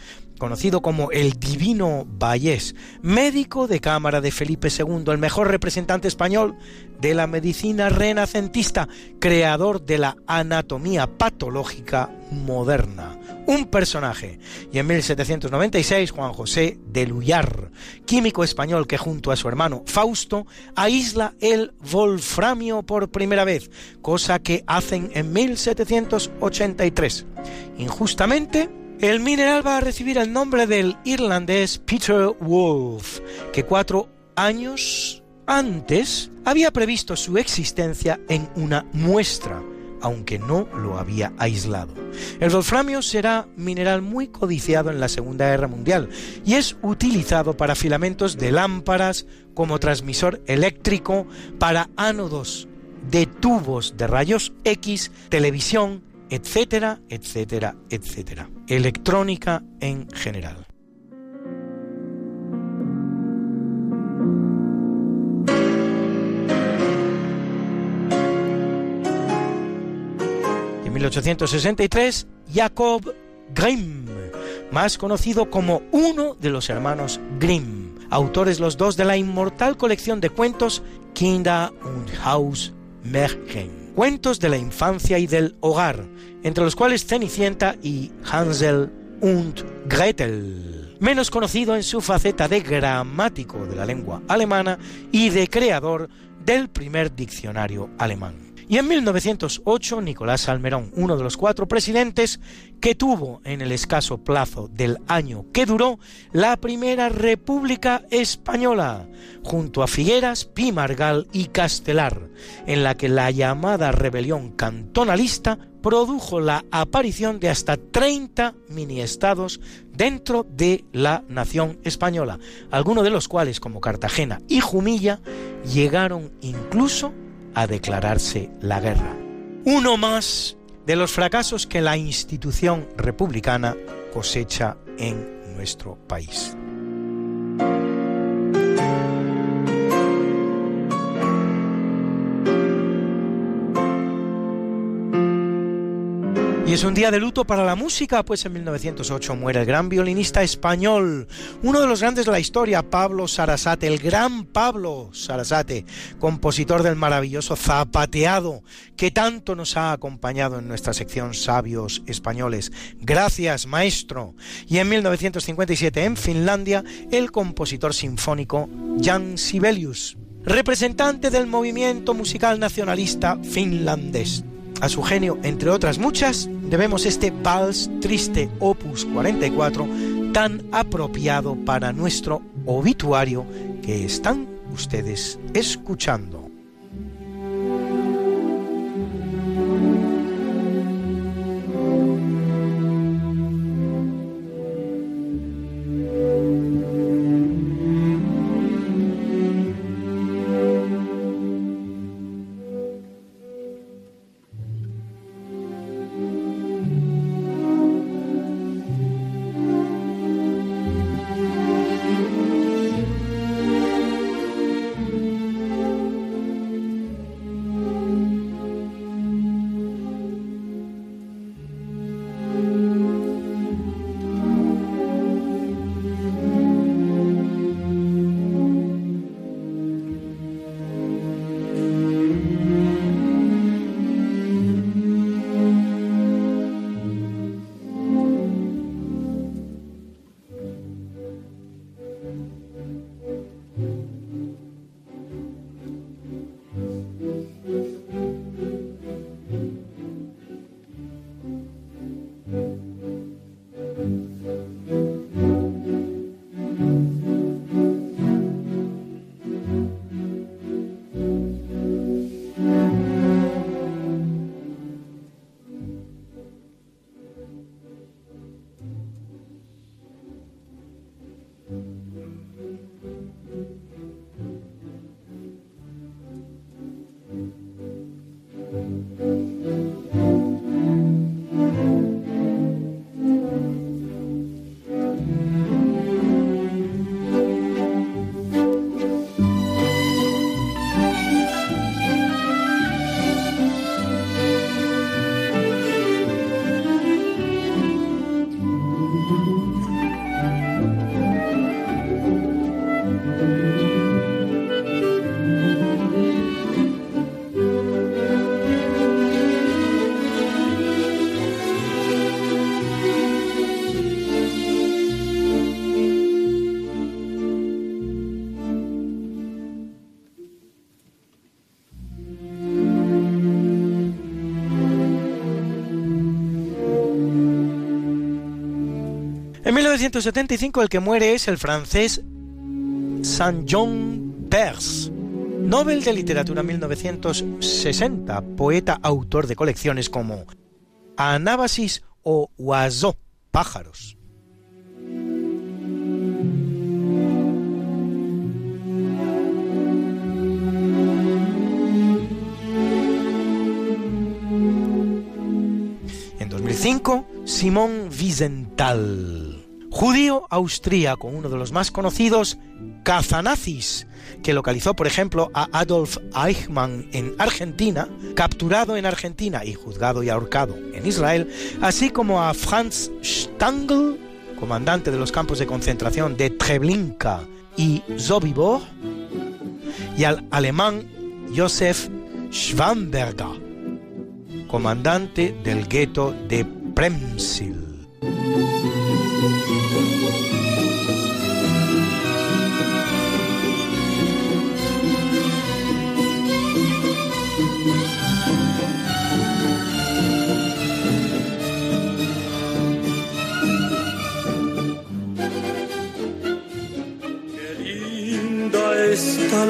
conocido como el Divino Vallés, médico de cámara de Felipe II, el mejor representante español de la medicina renacentista, creador de la anatomía patológica moderna. Un personaje. Y en 1796 Juan José de Luyar, químico español que junto a su hermano Fausto aísla el wolframio por primera vez, cosa que hacen en 1783. Injustamente, el mineral va a recibir el nombre del irlandés Peter Wolf, que cuatro años antes había previsto su existencia en una muestra, aunque no lo había aislado. El wolframio será mineral muy codiciado en la Segunda Guerra Mundial y es utilizado para filamentos de lámparas, como transmisor eléctrico, para ánodos de tubos de rayos X, televisión, etcétera, etcétera, etcétera. Electrónica en general. En 1863, Jacob Grimm, más conocido como uno de los hermanos Grimm, autores los dos de la inmortal colección de cuentos Kinder und Hausmärchen, cuentos de la infancia y del hogar, entre los cuales Cenicienta y Hansel und Gretel, menos conocido en su faceta de gramático de la lengua alemana y de creador del primer diccionario alemán. Y en 1908, Nicolás Salmerón, uno de los cuatro presidentes que tuvo en el escaso plazo del año que duró la primera República Española, junto a Figueras, Pimargal y Castelar, en la que la llamada rebelión cantonalista produjo la aparición de hasta 30 mini-estados dentro de la nación española, algunos de los cuales, como Cartagena y Jumilla, llegaron incluso a declararse la guerra. Uno más de los fracasos que la institución republicana cosecha en nuestro país. Y es un día de luto para la música, pues en 1908 muere el gran violinista español, uno de los grandes de la historia, Pablo Sarasate, el gran Pablo Sarasate, compositor del maravilloso Zapateado, que tanto nos ha acompañado en nuestra sección Sabios Españoles. Gracias, maestro. Y en 1957 en Finlandia, el compositor sinfónico Jan Sibelius, representante del movimiento musical nacionalista finlandés. A su genio, entre otras muchas, debemos este Vals Triste Opus 44 tan apropiado para nuestro obituario que están ustedes escuchando. 1975 el que muere es el francés Saint-Jean Perse, Nobel de Literatura 1960, poeta autor de colecciones como Anábasis o Oiseau, pájaros. En 2005, Simón Wiesenthal, judío austríaco, uno de los más conocidos cazanazis, que localizó, por ejemplo, a Adolf Eichmann en Argentina, capturado en Argentina y juzgado y ahorcado en Israel, así como a Franz Stangl, comandante de los campos de concentración de Treblinka y Sobibor, y al alemán Josef Schwamberger, comandante del gueto de Premsil.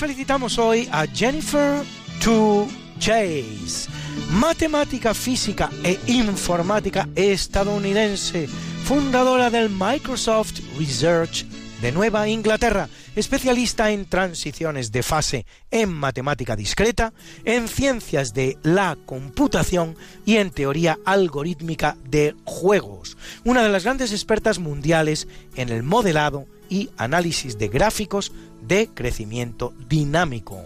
Felicitamos hoy a Jennifer To Chase, matemática, física e informática estadounidense, fundadora del Microsoft Research de Nueva Inglaterra, especialista en transiciones de fase en matemática discreta, en ciencias de la computación y en teoría algorítmica de juegos, una de las grandes expertas mundiales en el modelado y análisis de gráficos de crecimiento dinámico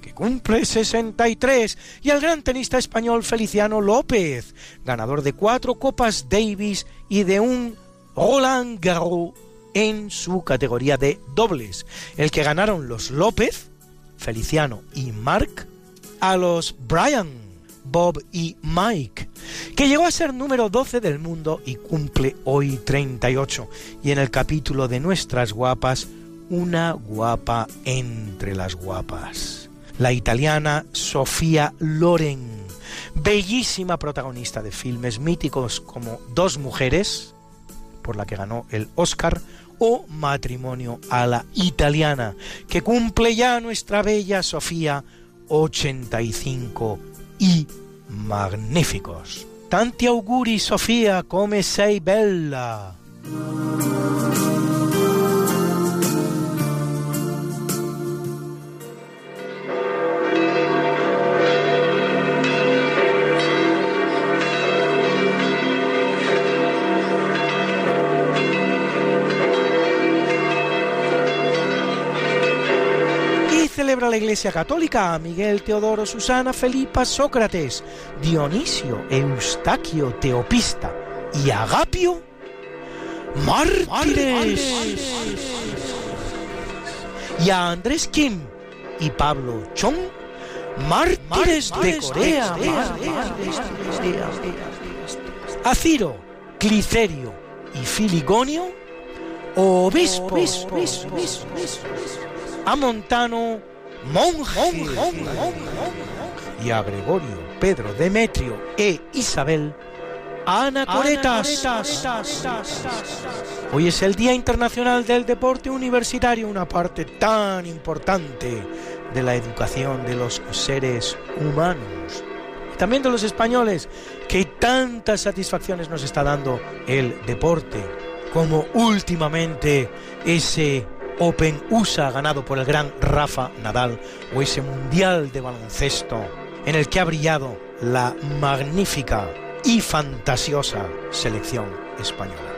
que cumple 63, y al gran tenista español Feliciano López, ganador de cuatro Copas Davis y de un Roland Garros en su categoría de dobles, el que ganaron los López, Feliciano y Mark, a los Brian, Bob y Mike, que llegó a ser número 12 del mundo y cumple hoy 38, y en el capítulo de Nuestras Guapas, una guapa entre las guapas. La italiana Sofía Loren, bellísima protagonista de filmes míticos como Dos Mujeres, por la que ganó el Oscar, o Matrimonio a la Italiana, que cumple ya nuestra bella Sofía 85 y magníficos. Tanti auguri Sofía, come sei bella. Celebra la Iglesia Católica a Miguel, Teodoro, Susana, Felipa, Sócrates, Dionisio, Eustaquio, Teopista y Agapio, mártires. Y a Andrés Kim y Pablo Chong, mártires de Corea. A Ciro, Clicerio y Filigonio, obispos. A Montano, monje. Y a Gregorio, Pedro, Demetrio e Isabel, anacoretas. Hoy es el Día Internacional del Deporte Universitario, una parte tan importante de la educación de los seres humanos. Y también de los españoles, que tantas satisfacciones nos está dando el deporte, como últimamente ese Open USA ganado por el gran Rafa Nadal o ese Mundial de baloncesto en el que ha brillado la magnífica y fantasiosa selección española.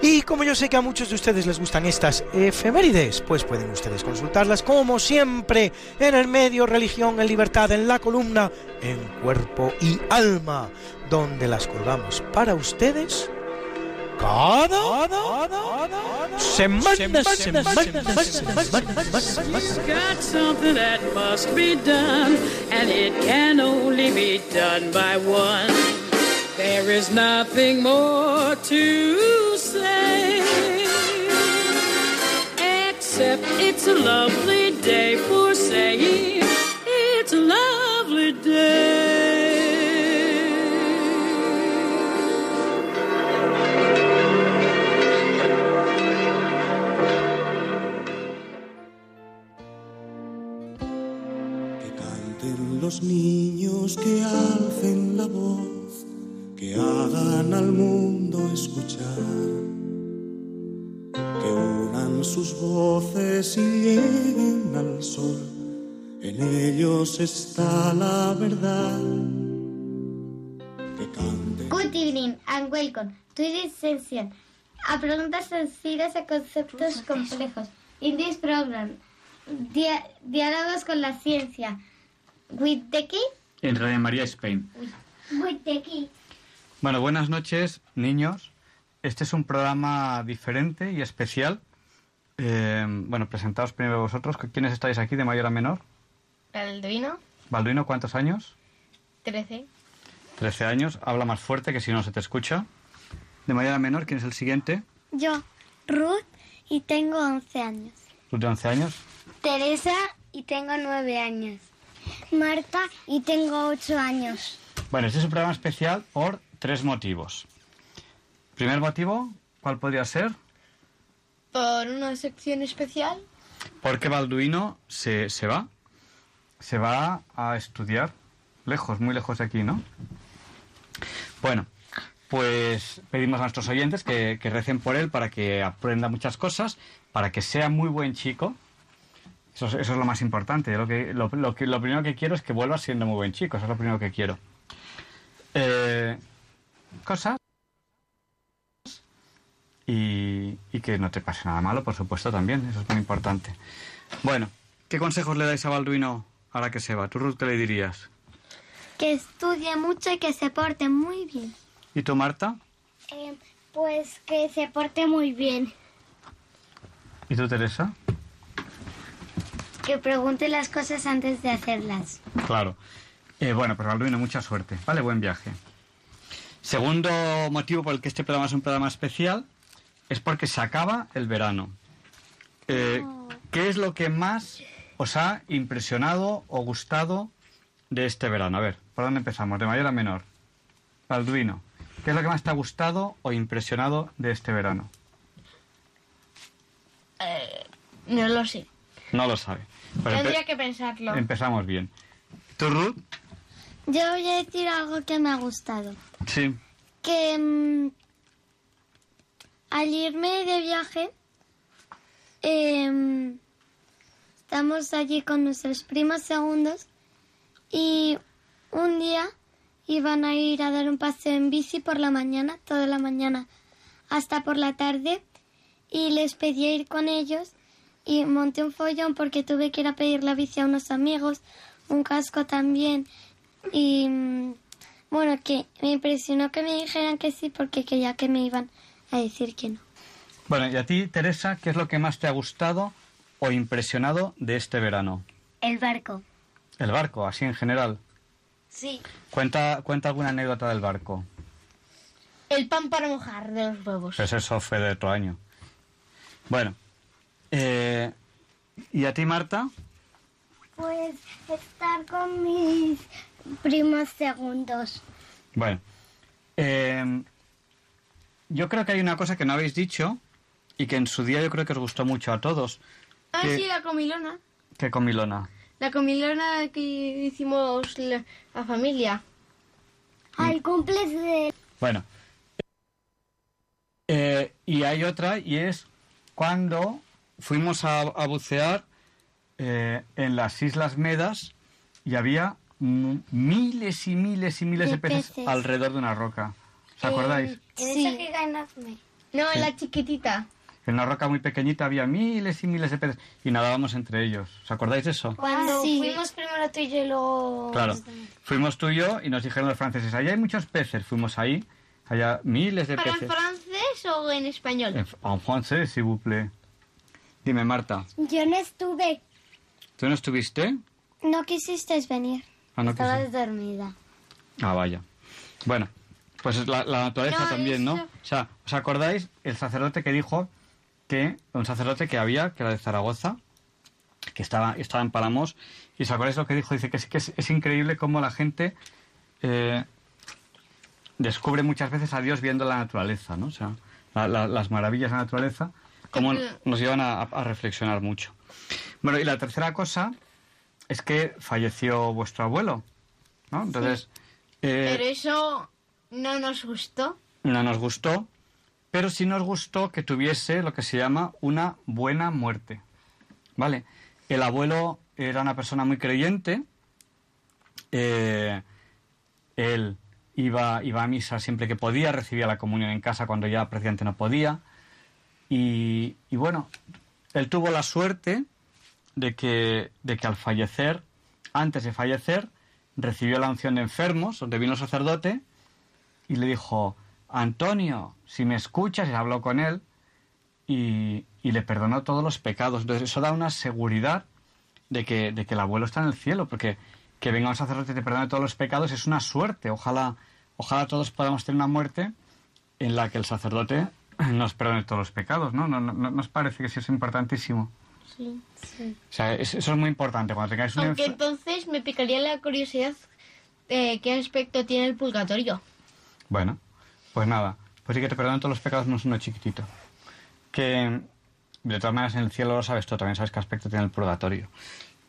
Y como yo sé que a muchos de ustedes les gustan estas efemérides, pues pueden ustedes consultarlas como siempre en el medio Religión en Libertad en la columna En Cuerpo y Alma, donde las colgamos para ustedes semana, semana, got something that must be done, and it can only be done by one. There is nothing more to say, except it's a lovely day for saying los niños, que alcen la voz, que hagan al mundo escuchar, que unan sus voces y lleguen al sol. En ellos está la verdad. Que canten. Good evening and welcome to this session. A preguntas sencillas a conceptos complejos. In this program, dia- diálogos con la ciencia. With the key? En Radio María Spain. With the key. Bueno, buenas noches, niños. Este es un programa diferente y especial. Eh, bueno, presentaos primero vosotros. ¿Quiénes estáis aquí de mayor a menor? Balduino, Balduino, ¿cuántos años? 13. 13 años. Habla más fuerte que si no se te escucha. De mayor a menor, ¿quién es el siguiente? Yo, Ruth, y tengo 11 años. Ruth de 11 años. Teresa, y tengo 9 años. Marta, y tengo 8 años. Bueno, este es un programa especial por tres motivos. Primer motivo, ¿cuál podría ser? Por una sección especial. Porque Balduino se, se va. Se va a estudiar lejos, muy lejos de aquí, ¿no? Bueno, pues pedimos a nuestros oyentes que, que recen por él para que aprenda muchas cosas, para que sea muy buen chico. Eso, es- eso es lo más importante. Lo, que, lo, lo que, lo primero que quiero es que vuelva siendo muy buen chico. Eso es lo primero que quiero. Eh, cosas. Y, y que no te pase nada malo, por supuesto, también. Eso es muy importante. Bueno, ¿qué consejos le dais a Balduino ahora que se va? ¿Tú, Ruth, qué le dirías? Que estudie mucho y que se porte muy bien. ¿Y tú, Marta? Eh, pues que se porte muy bien. ¿Y tú, Teresa? Que pregunte las cosas antes de hacerlas. Claro. Eh, bueno, pues Balduino, mucha suerte. Vale, buen viaje. Segundo motivo por el que este programa es un programa especial es porque se acaba el verano. Eh, ¿Qué es lo que más os ha impresionado o gustado de este verano? A ver, ¿por dónde empezamos? De mayor a menor. Balduino, ¿qué es lo que más te ha gustado o impresionado de este verano? Eh, no lo sé. No lo sabe. Pues Tendría que pensarlo. empezamos bien. ¿Tú, Ruth? Yo voy a decir algo que me ha gustado. Sí. Que mm, al irme de viaje, em, estamos allí con nuestros primos segundos y un día iban a ir a dar un paseo en bici por la mañana, toda la mañana, hasta por la tarde y les pedí ir con ellos y monté un follón porque tuve que ir a pedir la bici a unos amigos, un casco también y mm, bueno, que me impresionó que me dijeran que sí porque creía que me iban a decir que no. Bueno, y a ti, Teresa, ¿qué es lo que más te ha gustado o impresionado de este verano? El barco. El barco, así en general. Sí. Cuenta, cuenta alguna anécdota del barco. El pan para mojar de los huevos. Pues eso fue de otro año. Bueno, eh, ¿y a ti, Marta? Pues estar con mis primos segundos. Bueno, eh, yo creo que hay una cosa que no habéis dicho y que en su día yo creo que os gustó mucho a todos. Ah, ¿Qué- sí, la comilona. ¿Qué comilona? La comilona que hicimos la, la familia. Al cumple de... Bueno, eh, y hay otra y es cuando fuimos a, a bucear eh, en las Islas Medas y había miles y miles y miles de, De peces, peces. alrededor de una roca. ¿Os acordáis? En esa gigante. No, en Sí. la chiquitita. En una roca muy pequeñita había miles y miles de peces y nadábamos entre ellos. ¿Os acordáis de eso? Cuando fuimos primero tú y yo luego... Claro. Fuimos tú y yo y nos dijeron los franceses, allá hay muchos peces. Fuimos ahí, allá miles de ¿Para en peces. francés o en español? En, en francés, s'il vous plaît. Dime, Marta, Yo no estuve. ¿tú no estuviste? No quisiste venir. Ah, no quisiste. dormida. Ah, vaya. Bueno, pues la, la naturaleza No, también, ¿no? O sea, ¿os acordáis el sacerdote que dijo que, un sacerdote que había, que era de Zaragoza, que estaba, estaba en Palamos, y os acordáis lo que dijo? Dice que, es, que es, es increíble cómo la gente eh, descubre muchas veces a Dios viendo la naturaleza, ¿no? O sea, la- la- las maravillas de la naturaleza, como nos llevan a, a reflexionar mucho. Bueno, y la tercera cosa es que falleció vuestro abuelo, ¿no? Entonces, eh, Pero eso no nos gustó. no nos gustó, pero sí nos gustó que tuviese lo que se llama una buena muerte. ¿Vale? El abuelo era una persona muy creyente, eh, él iba, iba a misa siempre que podía, recibía la comunión en casa cuando ya precisamente no podía, y, bueno, él tuvo la suerte de que, de que al fallecer, antes de fallecer, recibió la unción de enfermos, donde vino el sacerdote, y le dijo, Antonio, si me escuchas, y habló con él, y, y le perdonó todos los pecados. Entonces eso da una seguridad de que, de que el abuelo está en el cielo, porque que venga un sacerdote y te perdone todos los pecados es una suerte. Ojalá, ojalá todos podamos tener una muerte en la que el sacerdote nos perdone todos los pecados, ¿no? ¿No, no, no nos parece que sí es importantísimo? Sí. O sea, es- eso es muy importante. Cuando tengáis una Aunque entonces me picaría la curiosidad eh, qué aspecto tiene el purgatorio. Bueno, pues nada, pues sí que te perdonan todos los pecados, no es uno chiquitito. Que de todas maneras en el cielo lo sabes tú, también sabes qué aspecto tiene el purgatorio.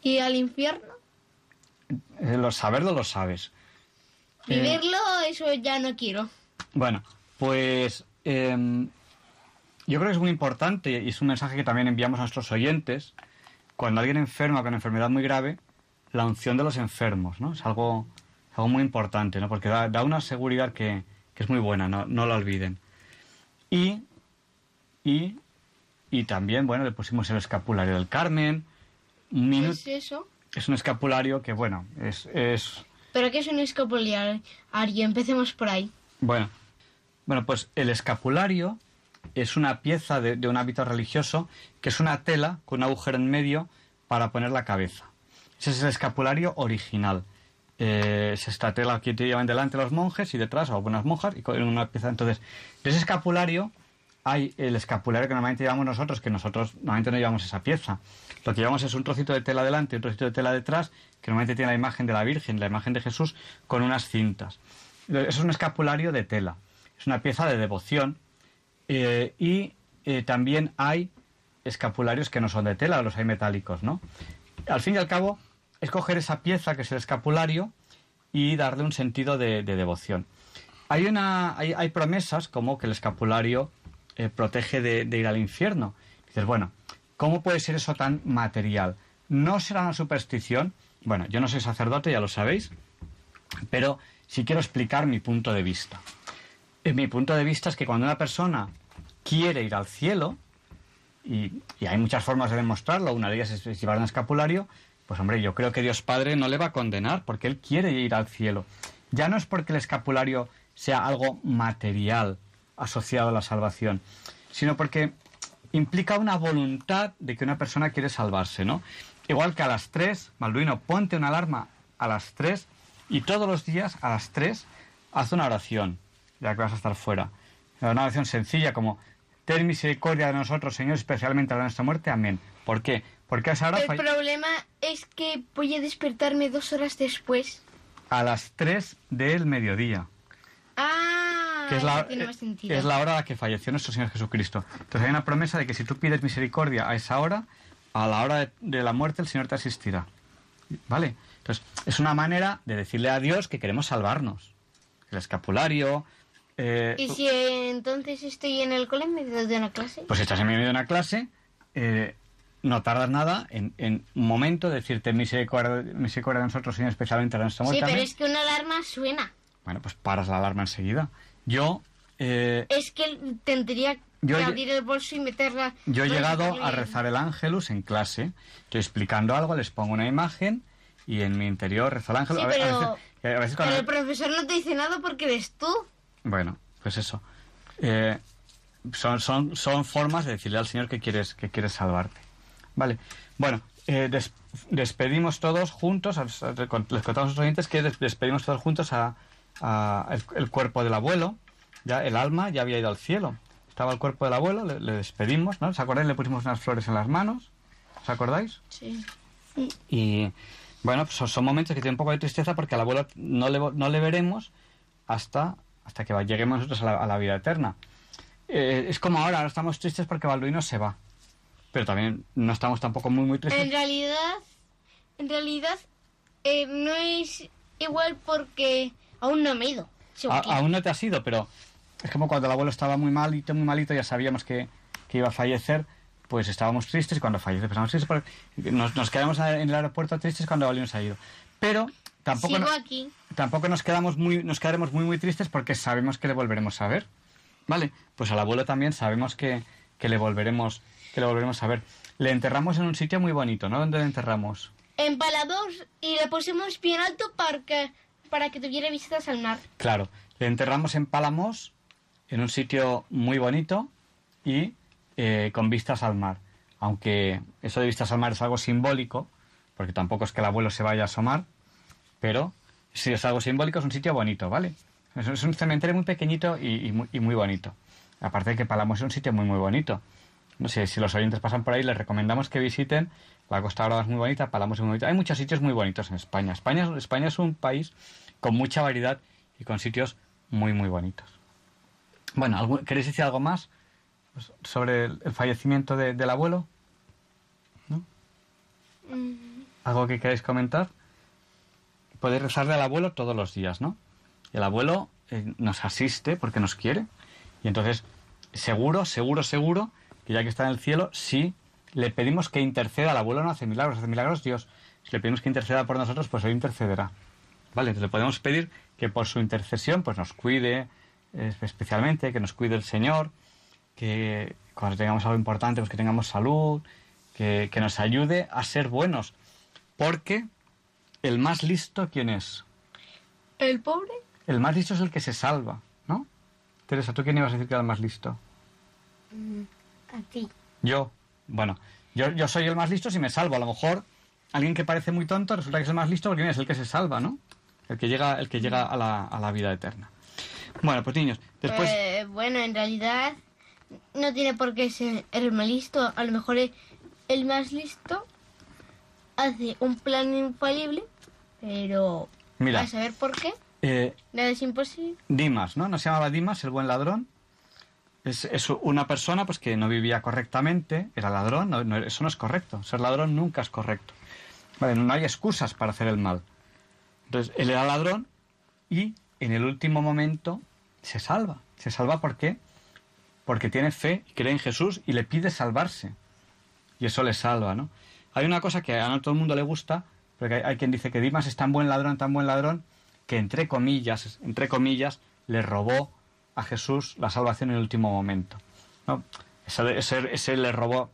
¿Y al infierno? Eh, lo saberlo lo sabes. Eh, Vivirlo, eso ya no quiero. bueno, pues eh, yo creo que es muy importante y es un mensaje que también enviamos a nuestros oyentes. Cuando alguien enferma con enfermedad muy grave, la unción de los enfermos, ¿no? Es algo, algo muy importante, ¿no? Porque da, da una seguridad que, que es muy buena, no, no la olviden. Y, y, y también, bueno, le pusimos el escapulario del Carmen. Un ¿Qué es eso? es un escapulario que, bueno, es, es ¿Pero qué es un escapulario? Empecemos por ahí. Bueno, bueno, pues el escapulario es una pieza de, un hábito religioso que es una tela con un agujero en medio para poner la cabeza. Ese es el escapulario original. Eh, es esta tela que llevan delante los monjes y detrás algunas monjas y con una pieza. Entonces, de ese escapulario hay el escapulario que normalmente llevamos nosotros, que nosotros normalmente no llevamos esa pieza. Lo que llevamos es un trocito de tela delante y un trocito de tela detrás, que normalmente tiene la imagen de la Virgen, la imagen de Jesús, con unas cintas. Eso es un escapulario de tela. Es una pieza de devoción. Eh, y eh, también hay escapularios que no son de tela, los hay metálicos, ¿no? Al fin y al cabo, es coger esa pieza que es el escapulario y darle un sentido de, de devoción. Hay, una, hay, promesas como que el escapulario eh, protege de, de ir al infierno. Dices, bueno, ¿cómo puede ser eso tan material? ¿No será una superstición? Bueno, yo no soy sacerdote, ya lo sabéis, pero sí quiero explicar mi punto de vista. Eh, mi punto de vista es que cuando una persona quiere ir al cielo, y, hay muchas formas de demostrarlo, una de ellas es, es llevar un escapulario, pues hombre, yo creo que Dios Padre no le va a condenar porque Él quiere ir al cielo. Ya no es porque el escapulario sea algo material asociado a la salvación, sino porque implica una voluntad de que una persona quiere salvarse, ¿no? Igual que a las 3, Malduino, ponte una alarma a las 3 y todos los días a las 3 haz una oración, ya que vas a estar fuera. Una oración sencilla como, ten misericordia de nosotros, Señor, especialmente a la nuestra muerte. Amén. ¿Por qué? Porque a esa hora El problema es que voy a despertarme dos horas después. a las 3 del mediodía. Ah, que es la, tiene más sentido. es la hora a la que falleció nuestro Señor Jesucristo. Entonces hay una promesa de que si tú pides misericordia a esa hora, a la hora de, de la muerte el Señor te asistirá. ¿Vale? Entonces es una manera de decirle a Dios que queremos salvarnos. El escapulario... eh, ¿Y si entonces estoy en el cole en medio de una clase? Pues estás en medio de una clase, eh, no tardas nada en, en un momento decirte misericordia, misericordia de nosotros, Señor, especialmente a nuestra Sí, muerte. pero Amén". es que una alarma suena. Bueno, pues paras la alarma enseguida. Yo, eh, Es que tendría Yo que he- abrir el bolso y meterla. yo he llegado a rezar el ángelus en clase. Estoy explicando algo, les pongo una imagen y en mi interior rezo el ángelus. Sí, a, ve- a pero- veces, a veces Pero el profesor no te dice nada porque eres tú. Bueno, pues eso. Eh, son, son, son formas de decirle al Señor que quieres, que quieres salvarte. Vale. Bueno, eh, des- despedimos todos juntos, les contamos a los oyentes que des- despedimos todos juntos a, a el, el cuerpo del abuelo. Ya el alma ya había ido al cielo. Estaba el cuerpo del abuelo, le, le despedimos, ¿no? ¿Os acordáis? Le pusimos unas flores en las manos. ¿Os acordáis? Sí. Y bueno, pues son, son momentos que tienen un poco de tristeza porque al abuelo no le, no le veremos hasta, hasta que lleguemos nosotros a la, a la vida eterna. Eh, es como ahora, ahora estamos tristes porque Balduino se va. Pero también no estamos tampoco muy, muy En tristes. realidad, en realidad, eh, no es igual porque aún no me he ido. A- aún no te has ido, pero es como cuando el abuelo estaba muy malito, muy malito, ya sabíamos que, que iba a fallecer, pues estábamos tristes y cuando fallece pues estábamos tristes. porque Nos, nos quedamos en el aeropuerto tristes cuando Balduino se ha ido. Pero tampoco... Sigo no- aquí. tampoco nos quedamos muy nos quedaremos muy muy tristes porque sabemos que le volveremos a ver vale pues al abuelo también sabemos que, que le volveremos que le volveremos a ver. Le enterramos en un sitio muy bonito no dónde le enterramos En Paladós y le pusimos bien alto para que, para que tuviera vistas al mar. claro le enterramos en Palamos en un sitio muy bonito y eh, con vistas al mar. Aunque eso de vistas al mar es algo simbólico porque tampoco es que el abuelo se vaya a asomar pero si es algo simbólico es un sitio bonito, ¿vale? Es, un cementerio muy pequeñito y, y muy, y muy bonito. Aparte de que Palamos es un sitio muy muy bonito. No sé, si los oyentes pasan por ahí, les recomendamos que visiten. La Costa Brava es muy bonita, Palamos es muy bonita. Hay muchos sitios muy bonitos en España. España, España es un país con mucha variedad y con sitios muy muy bonitos. Bueno, ¿algún- ¿queréis decir algo más pues, sobre el, el fallecimiento de- del abuelo? ¿Algo que queráis comentar? Podéis rezarle al abuelo todos los días, ¿no? El abuelo eh, nos asiste porque nos quiere. Y entonces, seguro, seguro, seguro, que ya que está en el cielo, si le pedimos que interceda, el abuelo no hace milagros, hace milagros Dios. Si le pedimos que interceda por nosotros, pues él intercederá. ¿Vale? Entonces le podemos pedir que por su intercesión, pues nos cuide eh, especialmente, que nos cuide el Señor, que cuando tengamos algo importante, pues que tengamos salud, que, que nos ayude a ser buenos. Porque el más listo, ¿quién es? ¿El pobre? El más listo es el que se salva, ¿no? Teresa, ¿tú quién ibas a decir que era el más listo? A ti. Yo. Bueno, yo, yo soy el más listo si me salvo. A lo mejor alguien que parece muy tonto resulta que es el más listo porque es el que se salva, ¿no? El que llega, el que llega a, la, a la vida eterna. Bueno, pues niños, después... Eh, bueno, en realidad no tiene por qué ser el más listo. A lo mejor el, el más listo hace un plan infalible, pero Mira. a saber por qué. eh, Nada es imposible. Dimas, ¿no? ¿No se llamaba Dimas, el buen ladrón? Es, es una persona pues que no vivía correctamente, era ladrón, no- no- eso no es correcto. Ser ladrón nunca es correcto. Vale, no hay excusas para hacer el mal. Entonces, él era ladrón y en el último momento se salva. ¿Se salva por qué? Porque tiene fe, cree en Jesús y le pide salvarse. Y eso le salva, ¿no? Hay una cosa que a no todo el mundo le gusta, porque hay, hay quien dice que Dimas es tan buen ladrón, tan buen ladrón, que entre comillas, entre comillas, le robó a Jesús la salvación en el último momento. ¿no? Ese, ese- ese le robó,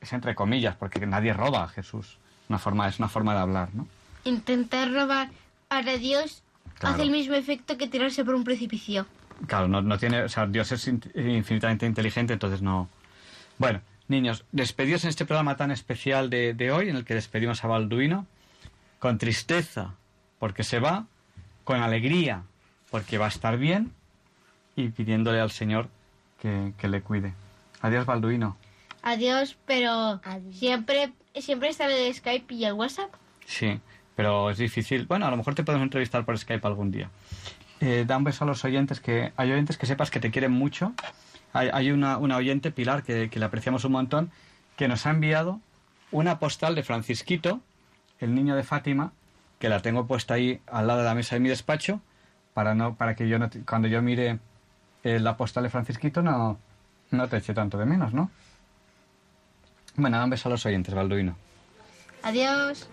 es entre comillas, porque nadie roba a Jesús. Una forma, es una forma de hablar, ¿no? Intentar robar a Dios Claro. hace el mismo efecto que tirarse por un precipicio. Claro, no, no tiene, o sea, Dios es in- infinitamente inteligente, entonces no. Bueno, niños, despedidos en este programa tan especial de, de hoy, en el que despedimos a Balduino, con tristeza, porque se va, con alegría, porque va a estar bien, y pidiéndole al Señor que, que le cuide. Adiós, Balduino. Adiós, pero siempre siempre está el Skype y el WhatsApp. Sí, pero es difícil. Bueno, a lo mejor te podemos entrevistar por Skype algún día. Eh, da un beso a los oyentes, que hay oyentes que sepas que te quieren mucho. Hay, hay una, una oyente, Pilar, que, que le apreciamos un montón, que nos ha enviado una postal de Francisquito, el niño de Fátima, que la tengo puesta ahí al lado de la mesa de mi despacho, para no para que yo no cuando yo mire eh, la postal de Francisquito no, no te eche tanto de menos, ¿no? Bueno, un beso a los oyentes, Balduino. Adiós.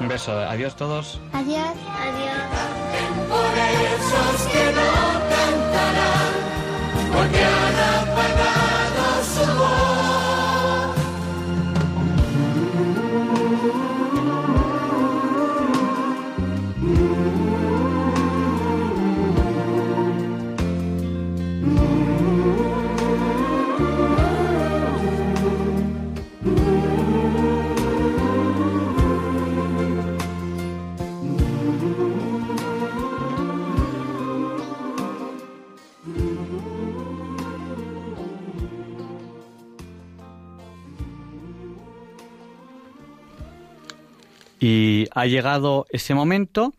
Un beso. Adiós todos. Adiós. Adiós. Por esos que no cantarán, porque han apagado su voz. Y ha llegado ese momento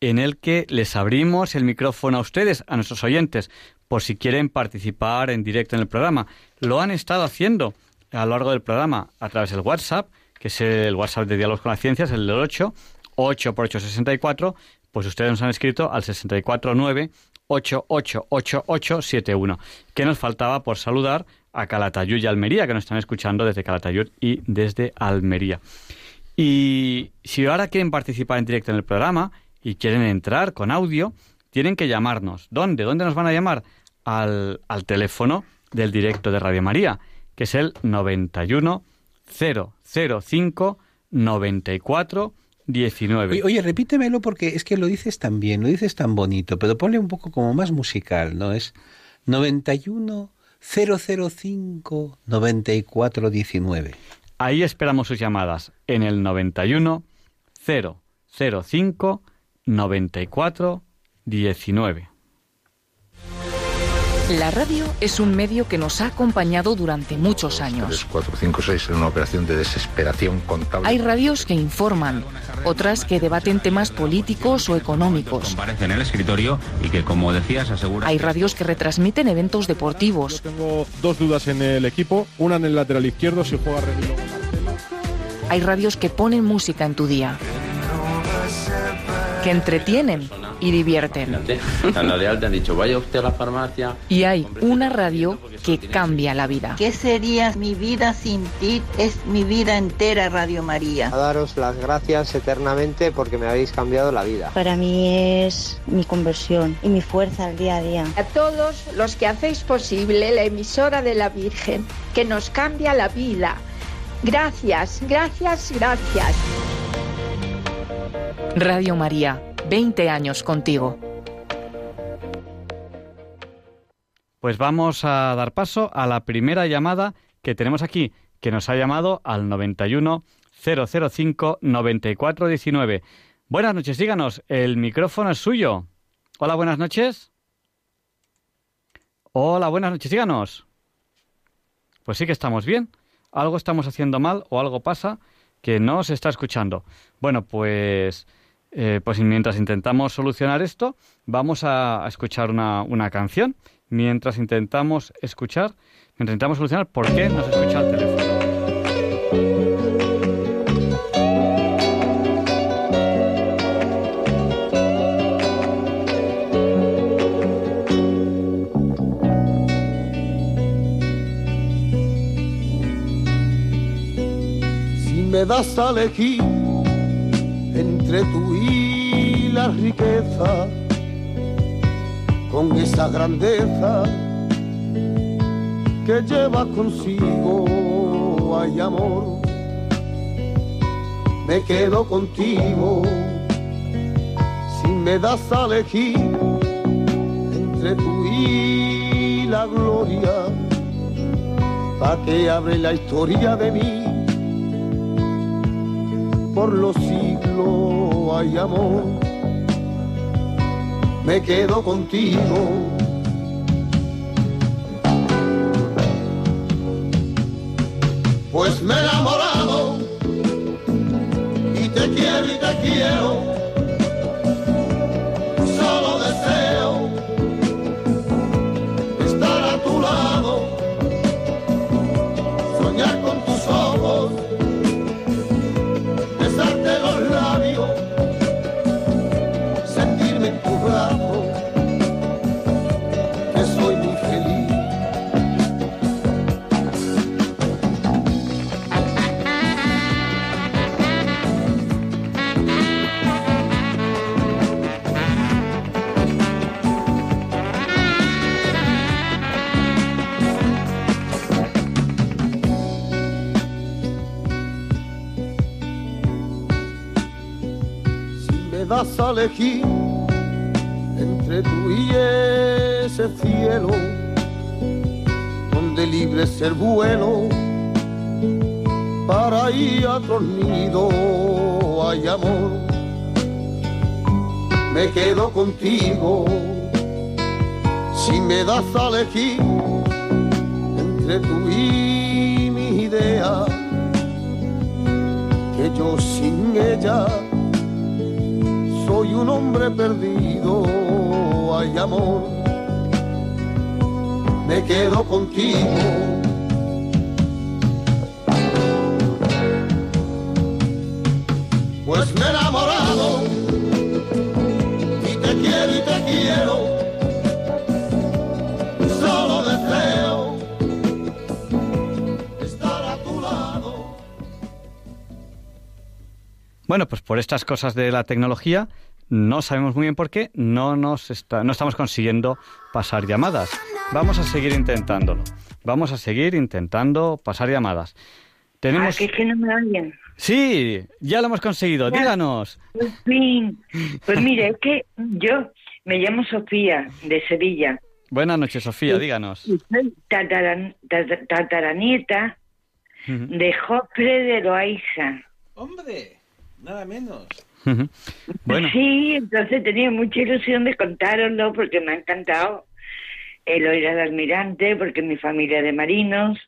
en el que les abrimos el micrófono a ustedes, a nuestros oyentes, por si quieren participar en directo en el programa. Lo han estado haciendo a lo largo del programa a través del WhatsApp, que es el WhatsApp de Diálogos con las Ciencias, el del 8, 8 por 8, 64, pues ustedes nos han escrito al 649 888871. Que nos faltaba por saludar a Calatayud y Almería, que nos están escuchando desde Calatayud y desde Almería. Y si ahora quieren participar en directo en el programa y quieren entrar con audio, tienen que llamarnos. ¿Dónde? ¿Dónde nos van a llamar? Al, al teléfono del directo de Radio María, que es el 91 005 94 19. Oye, oye, repítemelo porque es que lo dices tan bien, lo dices tan bonito, pero ponle un poco como más musical, ¿no? Es 91 005 94 19. Ahí esperamos sus llamadas en el 91 005 94 19. La radio es un medio que nos ha acompañado durante muchos años. 3, 4, 5, 6 en una operación de desesperación contable. Hay radios que informan, otras que debaten temas políticos o económicos. Comparece en el escritorio y que, como decías, asegura... Hay radios que retransmiten eventos deportivos. Yo tengo dos dudas en el equipo, una en el lateral izquierdo si juega. Hay radios que ponen música en tu día, que entretienen y divierten. Y hay una radio que cambia la vida. ¿Qué sería mi vida sin ti? Es mi vida entera, Radio María. A daros las gracias eternamente porque me habéis cambiado la vida. Para mí es mi conversión y mi fuerza al día a día. A todos los que hacéis posible la emisora de la Virgen, que nos cambia la vida. Gracias, gracias, gracias. Radio María, 20 años contigo. Pues vamos a dar paso a la primera llamada que tenemos aquí, que nos ha llamado al 91 005 9419. Buenas noches, díganos, el micrófono es suyo. Hola, buenas noches. Hola, buenas noches, díganos. Pues sí que estamos bien. Algo estamos haciendo mal o algo pasa que no se está escuchando. Bueno, pues, eh, pues mientras intentamos solucionar esto, vamos a, escuchar una, una, canción. Mientras intentamos escuchar, mientras intentamos solucionar por qué no se escucha el teléfono. Me das a elegir entre tú y la riqueza, con esa grandeza que lleva consigo, hay amor, me quedo contigo, si me das a elegir entre tú y la gloria, pa' que abre la historia de mí por los siglos hay amor, me quedo contigo. Pues me he enamorado y te quiero y te quiero. Solo deseo estar a tu lado, soñar con tus ojos. bravo, que sou muito feliz. Si me das alegria entre tú y ese cielo, donde libre es el vuelo para ir a nido, ay amor, me quedo contigo. Si me das a elegir entre tú y mi idea, que yo sin ella soy un hombre perdido, ay amor, me quedo contigo. Pues me he enamorado y te quiero y te quiero. Solo deseo estar a tu lado. Bueno, pues por estas cosas de la tecnología, no sabemos muy bien por qué, no, nos está, no estamos consiguiendo pasar llamadas. Vamos a seguir intentándolo. Vamos a seguir intentando pasar llamadas. Tenemos... Ah, que es que no me oyen. Sí, ya lo hemos conseguido. Ya. Díganos. Fin. Pues mire, es que yo me llamo Sofía, de Sevilla. Buenas noches, Sofía, díganos. Y soy tataran- tata- tataranieta de Jofre de Loaiza. Hombre, nada menos. Sí, entonces tenía mucha ilusión de contároslo porque me ha encantado el oír al almirante, porque mi familia de marinos,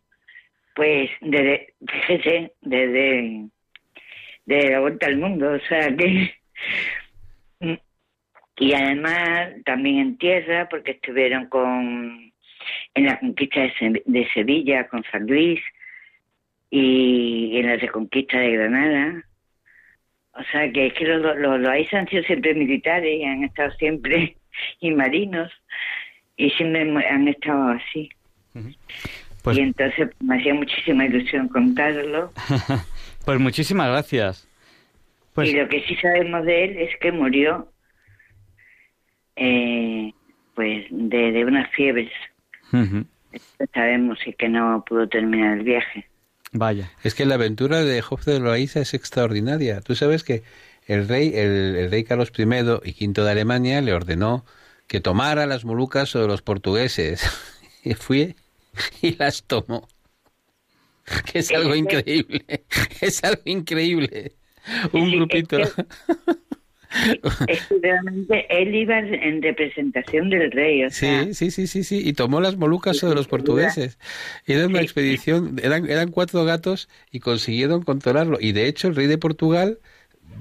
pues desde, fíjese, desde, desde la vuelta al mundo, o sea que... Y además también en tierra, porque estuvieron con en la conquista de, de Sevilla con San Luis y en la reconquista de Granada. O sea, que es que los, los, los AIS han sido siempre militares y han estado siempre [laughs] y marinos y siempre han estado así. Pues- Y entonces me hacía muchísima ilusión contarlo. [laughs] pues muchísimas gracias. Pues y lo que sí sabemos de él es que murió eh, pues de, de unas fiebres. Esto sabemos y que no pudo terminar el viaje. Vaya. Es que la aventura de Jofre de Loaiza es extraordinaria. Tú sabes que el rey, el, el rey Carlos I y V de Alemania le ordenó que tomara las Molucas o los portugueses. [laughs] Y fue y las tomó. Que es algo increíble. [laughs] Es algo increíble. Un grupito. Es que realmente él iba en representación del rey. O sea, Sí, sí, sí, sí, sí. Y tomó las Molucas o de los portugueses. Era una expedición, eran, eran cuatro gatos y consiguieron controlarlo. Y de hecho el rey de Portugal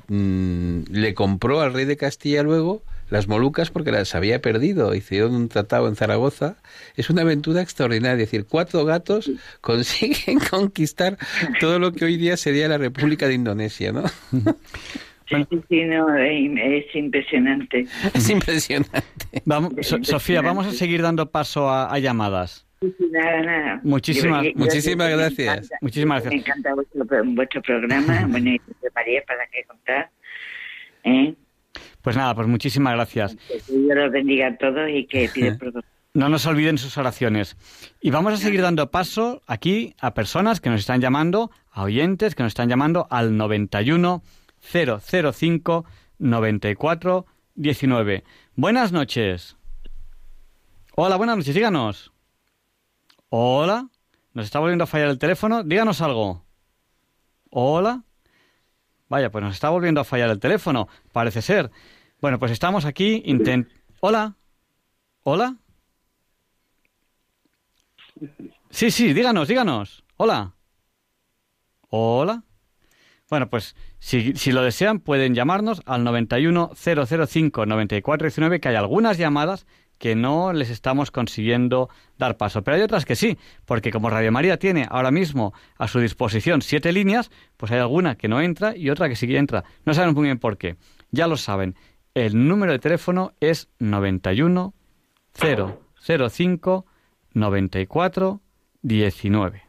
mm, le compró al rey de Castilla luego las Molucas porque las había perdido. Hicieron un tratado en Zaragoza. Es una aventura extraordinaria. Es decir, cuatro gatos [laughs] consiguen conquistar todo lo que hoy día sería la República de Indonesia, ¿no? [laughs] sí, sí, sí, no, es, es impresionante. [laughs] Es impresionante. Vamos, So- Sofía, vamos a seguir dando paso a, a llamadas. Nada, nada. Muchísimas- Yo- yo- muchísimas me gracias. encanta- Muchísimas Me gracias. encanta vuestro, vuestro programa. [laughs] bueno, y de María, para qué contar. ¿Eh? Pues nada, pues muchísimas gracias. Que Dios los bendiga a todos y que [laughs] pide por No nos olviden sus oraciones. Y vamos a seguir dando paso aquí a personas que nos están llamando, a oyentes que nos están llamando al 91 005 94 19. Buenas noches. Hola, buenas noches, díganos. Hola. Nos está volviendo a fallar el teléfono. Díganos algo. Hola. Vaya, pues nos está volviendo a fallar el teléfono, parece ser. Bueno, pues estamos aquí intent... Hola. Hola. Sí, sí, díganos, díganos. Hola. Hola. Bueno, pues si, lo desean pueden llamarnos al 91 005 9419 que hay algunas llamadas que no les estamos consiguiendo dar paso. Pero hay otras que sí, porque como Radio María tiene ahora mismo a su disposición siete líneas, pues hay alguna que no entra y otra que sí que entra. No saben muy bien por qué. Ya lo saben. El número de teléfono es 91 005 94 19.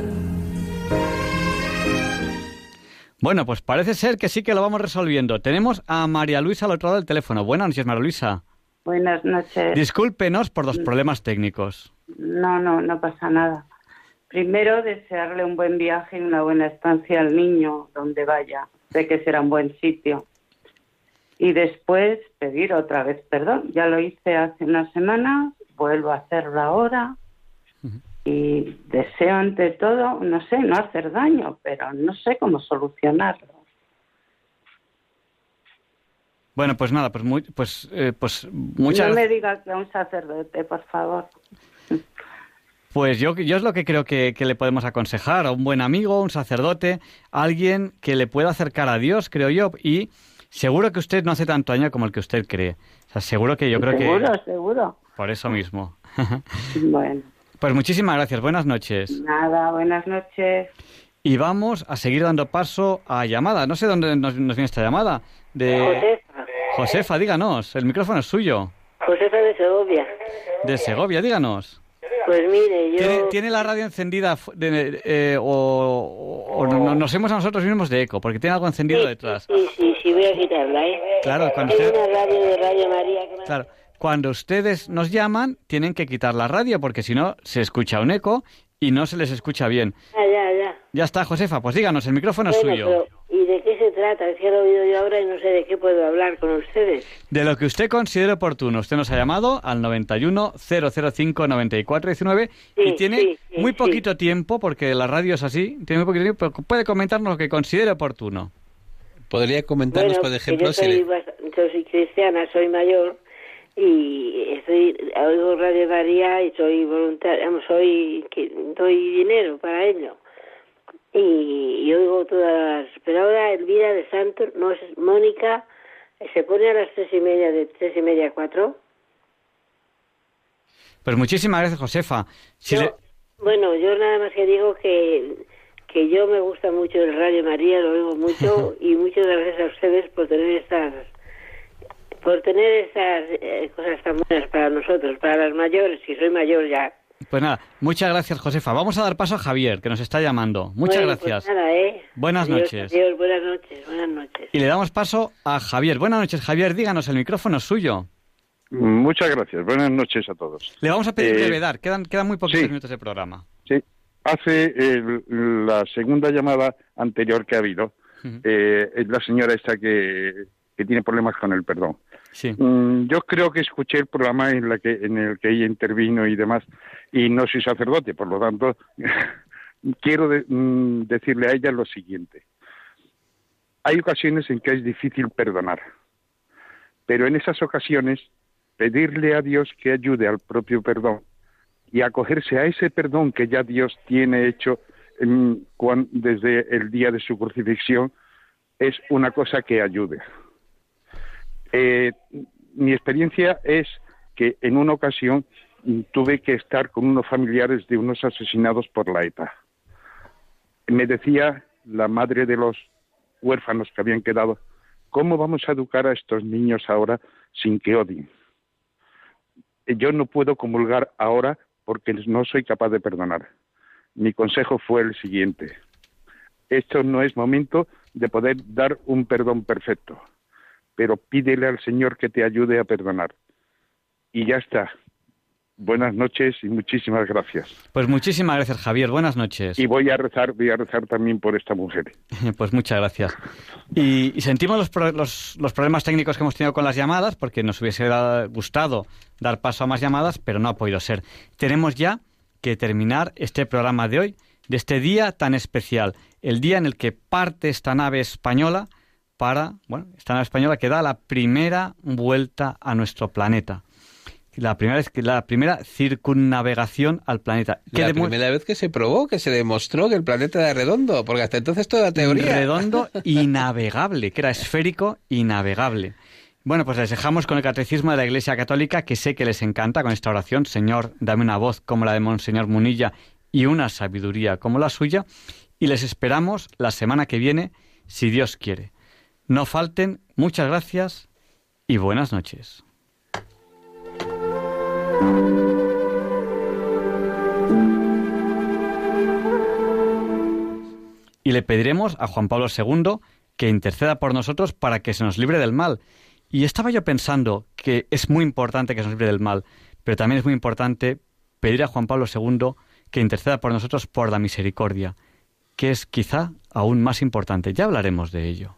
Bueno, pues parece ser que sí que lo vamos resolviendo. Tenemos a María Luisa al otro lado del teléfono. Buenas noches, María Luisa. Buenas noches. Discúlpenos por los problemas técnicos. No, no, no pasa nada. Primero, desearle un buen viaje y una buena estancia al niño donde vaya. Sé que será un buen sitio. Y después pedir otra vez perdón. Ya lo hice hace una semana, vuelvo a hacerlo ahora. Y deseo ante todo, no sé, no hacer daño, pero no sé cómo solucionarlo. Bueno, pues nada, pues, muy, pues, eh, pues muchas No me diga que a un sacerdote, por favor. Pues yo, yo es lo que creo que, que le podemos aconsejar a un buen amigo, un sacerdote, alguien que le pueda acercar a Dios, creo yo, y seguro que usted no hace tanto daño como el que usted cree. O sea, seguro que yo creo que... Seguro, seguro. Por eso mismo. [laughs] Bueno, Pues muchísimas gracias, buenas noches. nada, buenas noches. Y vamos a seguir dando paso a llamada. No sé dónde nos, nos viene esta llamada. De... Josefa. Josefa, díganos, el micrófono es suyo. Josefa de Segovia. De Segovia, díganos. Pues mire, yo... ¿Tiene, tiene la radio encendida de- eh, o, o no- nos hemos a nosotros mismos de eco? Porque tiene algo encendido detrás. Sí, sí, sí, voy a quitarla, ¿eh? Claro, cuando Hay usted- una radio de Radio María que me... Cuando ustedes nos llaman, tienen que quitar la radio porque si no se escucha un eco y no se les escucha bien. Ya, ya. Ya está, Josefa, pues díganos, el micrófono es Bueno, suyo. pero ¿y de qué se trata? Es que lo he oído yo ahora y no sé de qué puedo hablar con ustedes. De lo que usted considere oportuno. Usted nos ha llamado al 91 005 94 19 y Sí, tiene sí, sí, muy sí. poquito tiempo, porque la radio es así, tiene muy poquito tiempo, pero puede comentarnos lo que considere oportuno. ¿Podría comentarnos, bueno, por ejemplo, yo si le- yo soy cristiana, soy mayor y estoy oigo Radio María y soy voluntaria, soy que doy dinero para ello. Y, y oigo todas las... Pero ahora Elvira de Santos, no es Mónica, se pone a las tres y media, de tres y media a cuatro. Pues muchísimas gracias, Josefa. Si Yo- le- Bueno, yo nada más que digo que, que yo me gusta mucho el Radio María, lo oigo mucho [laughs] y muchas gracias a ustedes por tener estas por tener estas eh, cosas tan buenas para nosotros, para las mayores, si soy mayor ya. Pues nada, muchas gracias, Josefa. Vamos a dar paso a Javier, que nos está llamando. Muchas Bueno, pues gracias. nada, ¿eh? Buenas Adiós, noches. Adiós, buenas noches, buenas noches. Y le damos paso a Javier. Buenas noches, Javier. Díganos, el micrófono es suyo. Muchas gracias. Buenas noches a todos. Le vamos a pedir Eh, brevedad. Quedan, quedan muy poquitos sí. minutos de programa. Sí. Hace el- la segunda llamada anterior que ha habido, eh, es la señora esta que, que tiene problemas con el perdón. Sí. Mm, yo creo que escuché el programa en, la que, en el que ella intervino y demás, y no soy sacerdote, por lo tanto, [laughs] quiero mm, decirle a ella lo siguiente. Hay ocasiones en que es difícil perdonar, pero en esas ocasiones pedirle a Dios que ayude al propio perdón y acogerse a ese perdón que ya Dios tiene hecho mm, cuan- desde el día de su crucifixión es una cosa que ayude. Eh, mi experiencia es que en una ocasión tuve que estar con unos familiares de unos asesinados por la ETA. Me decía la madre de los huérfanos que habían quedado, ¿cómo vamos a educar a estos niños ahora sin que odien? Yo no puedo comulgar ahora porque no soy capaz de perdonar. Mi consejo fue el siguiente. Esto no es momento de poder dar un perdón perfecto, pero pídele al Señor que te ayude a perdonar. Y ya está. Buenas noches y muchísimas gracias. Pues muchísimas gracias, Javier. Buenas noches. Y voy a rezar, voy a rezar también por esta mujer. [laughs] Pues muchas gracias. Y, y sentimos los, pro- los- los problemas técnicos que hemos tenido con las llamadas, porque nos hubiese gustado dar paso a más llamadas, pero no ha podido ser. Tenemos ya que terminar este programa de hoy, de este día tan especial, el día en el que parte esta nave española para, bueno, esta nave española que da la primera vuelta a nuestro planeta. La primera, vez que- la primera circunnavegación al planeta. La primera vez que se probó, que se demostró que el planeta era redondo, porque hasta entonces toda teoría. Redondo [laughs] y navegable, que era esférico y navegable. Bueno, pues les dejamos con el catecismo de la Iglesia Católica, que sé que les encanta con esta oración. Señor, dame una voz como la de Monseñor Munilla y una sabiduría como la suya y les esperamos la semana que viene, si Dios quiere. No falten, muchas gracias y buenas noches. Y le pediremos a Juan Pablo II que interceda por nosotros para que se nos libre del mal. Y estaba yo pensando que es muy importante que se nos libre del mal, pero también es muy importante pedir a Juan Pablo II que interceda por nosotros por la misericordia, que es quizá aún más importante. Ya hablaremos de ello.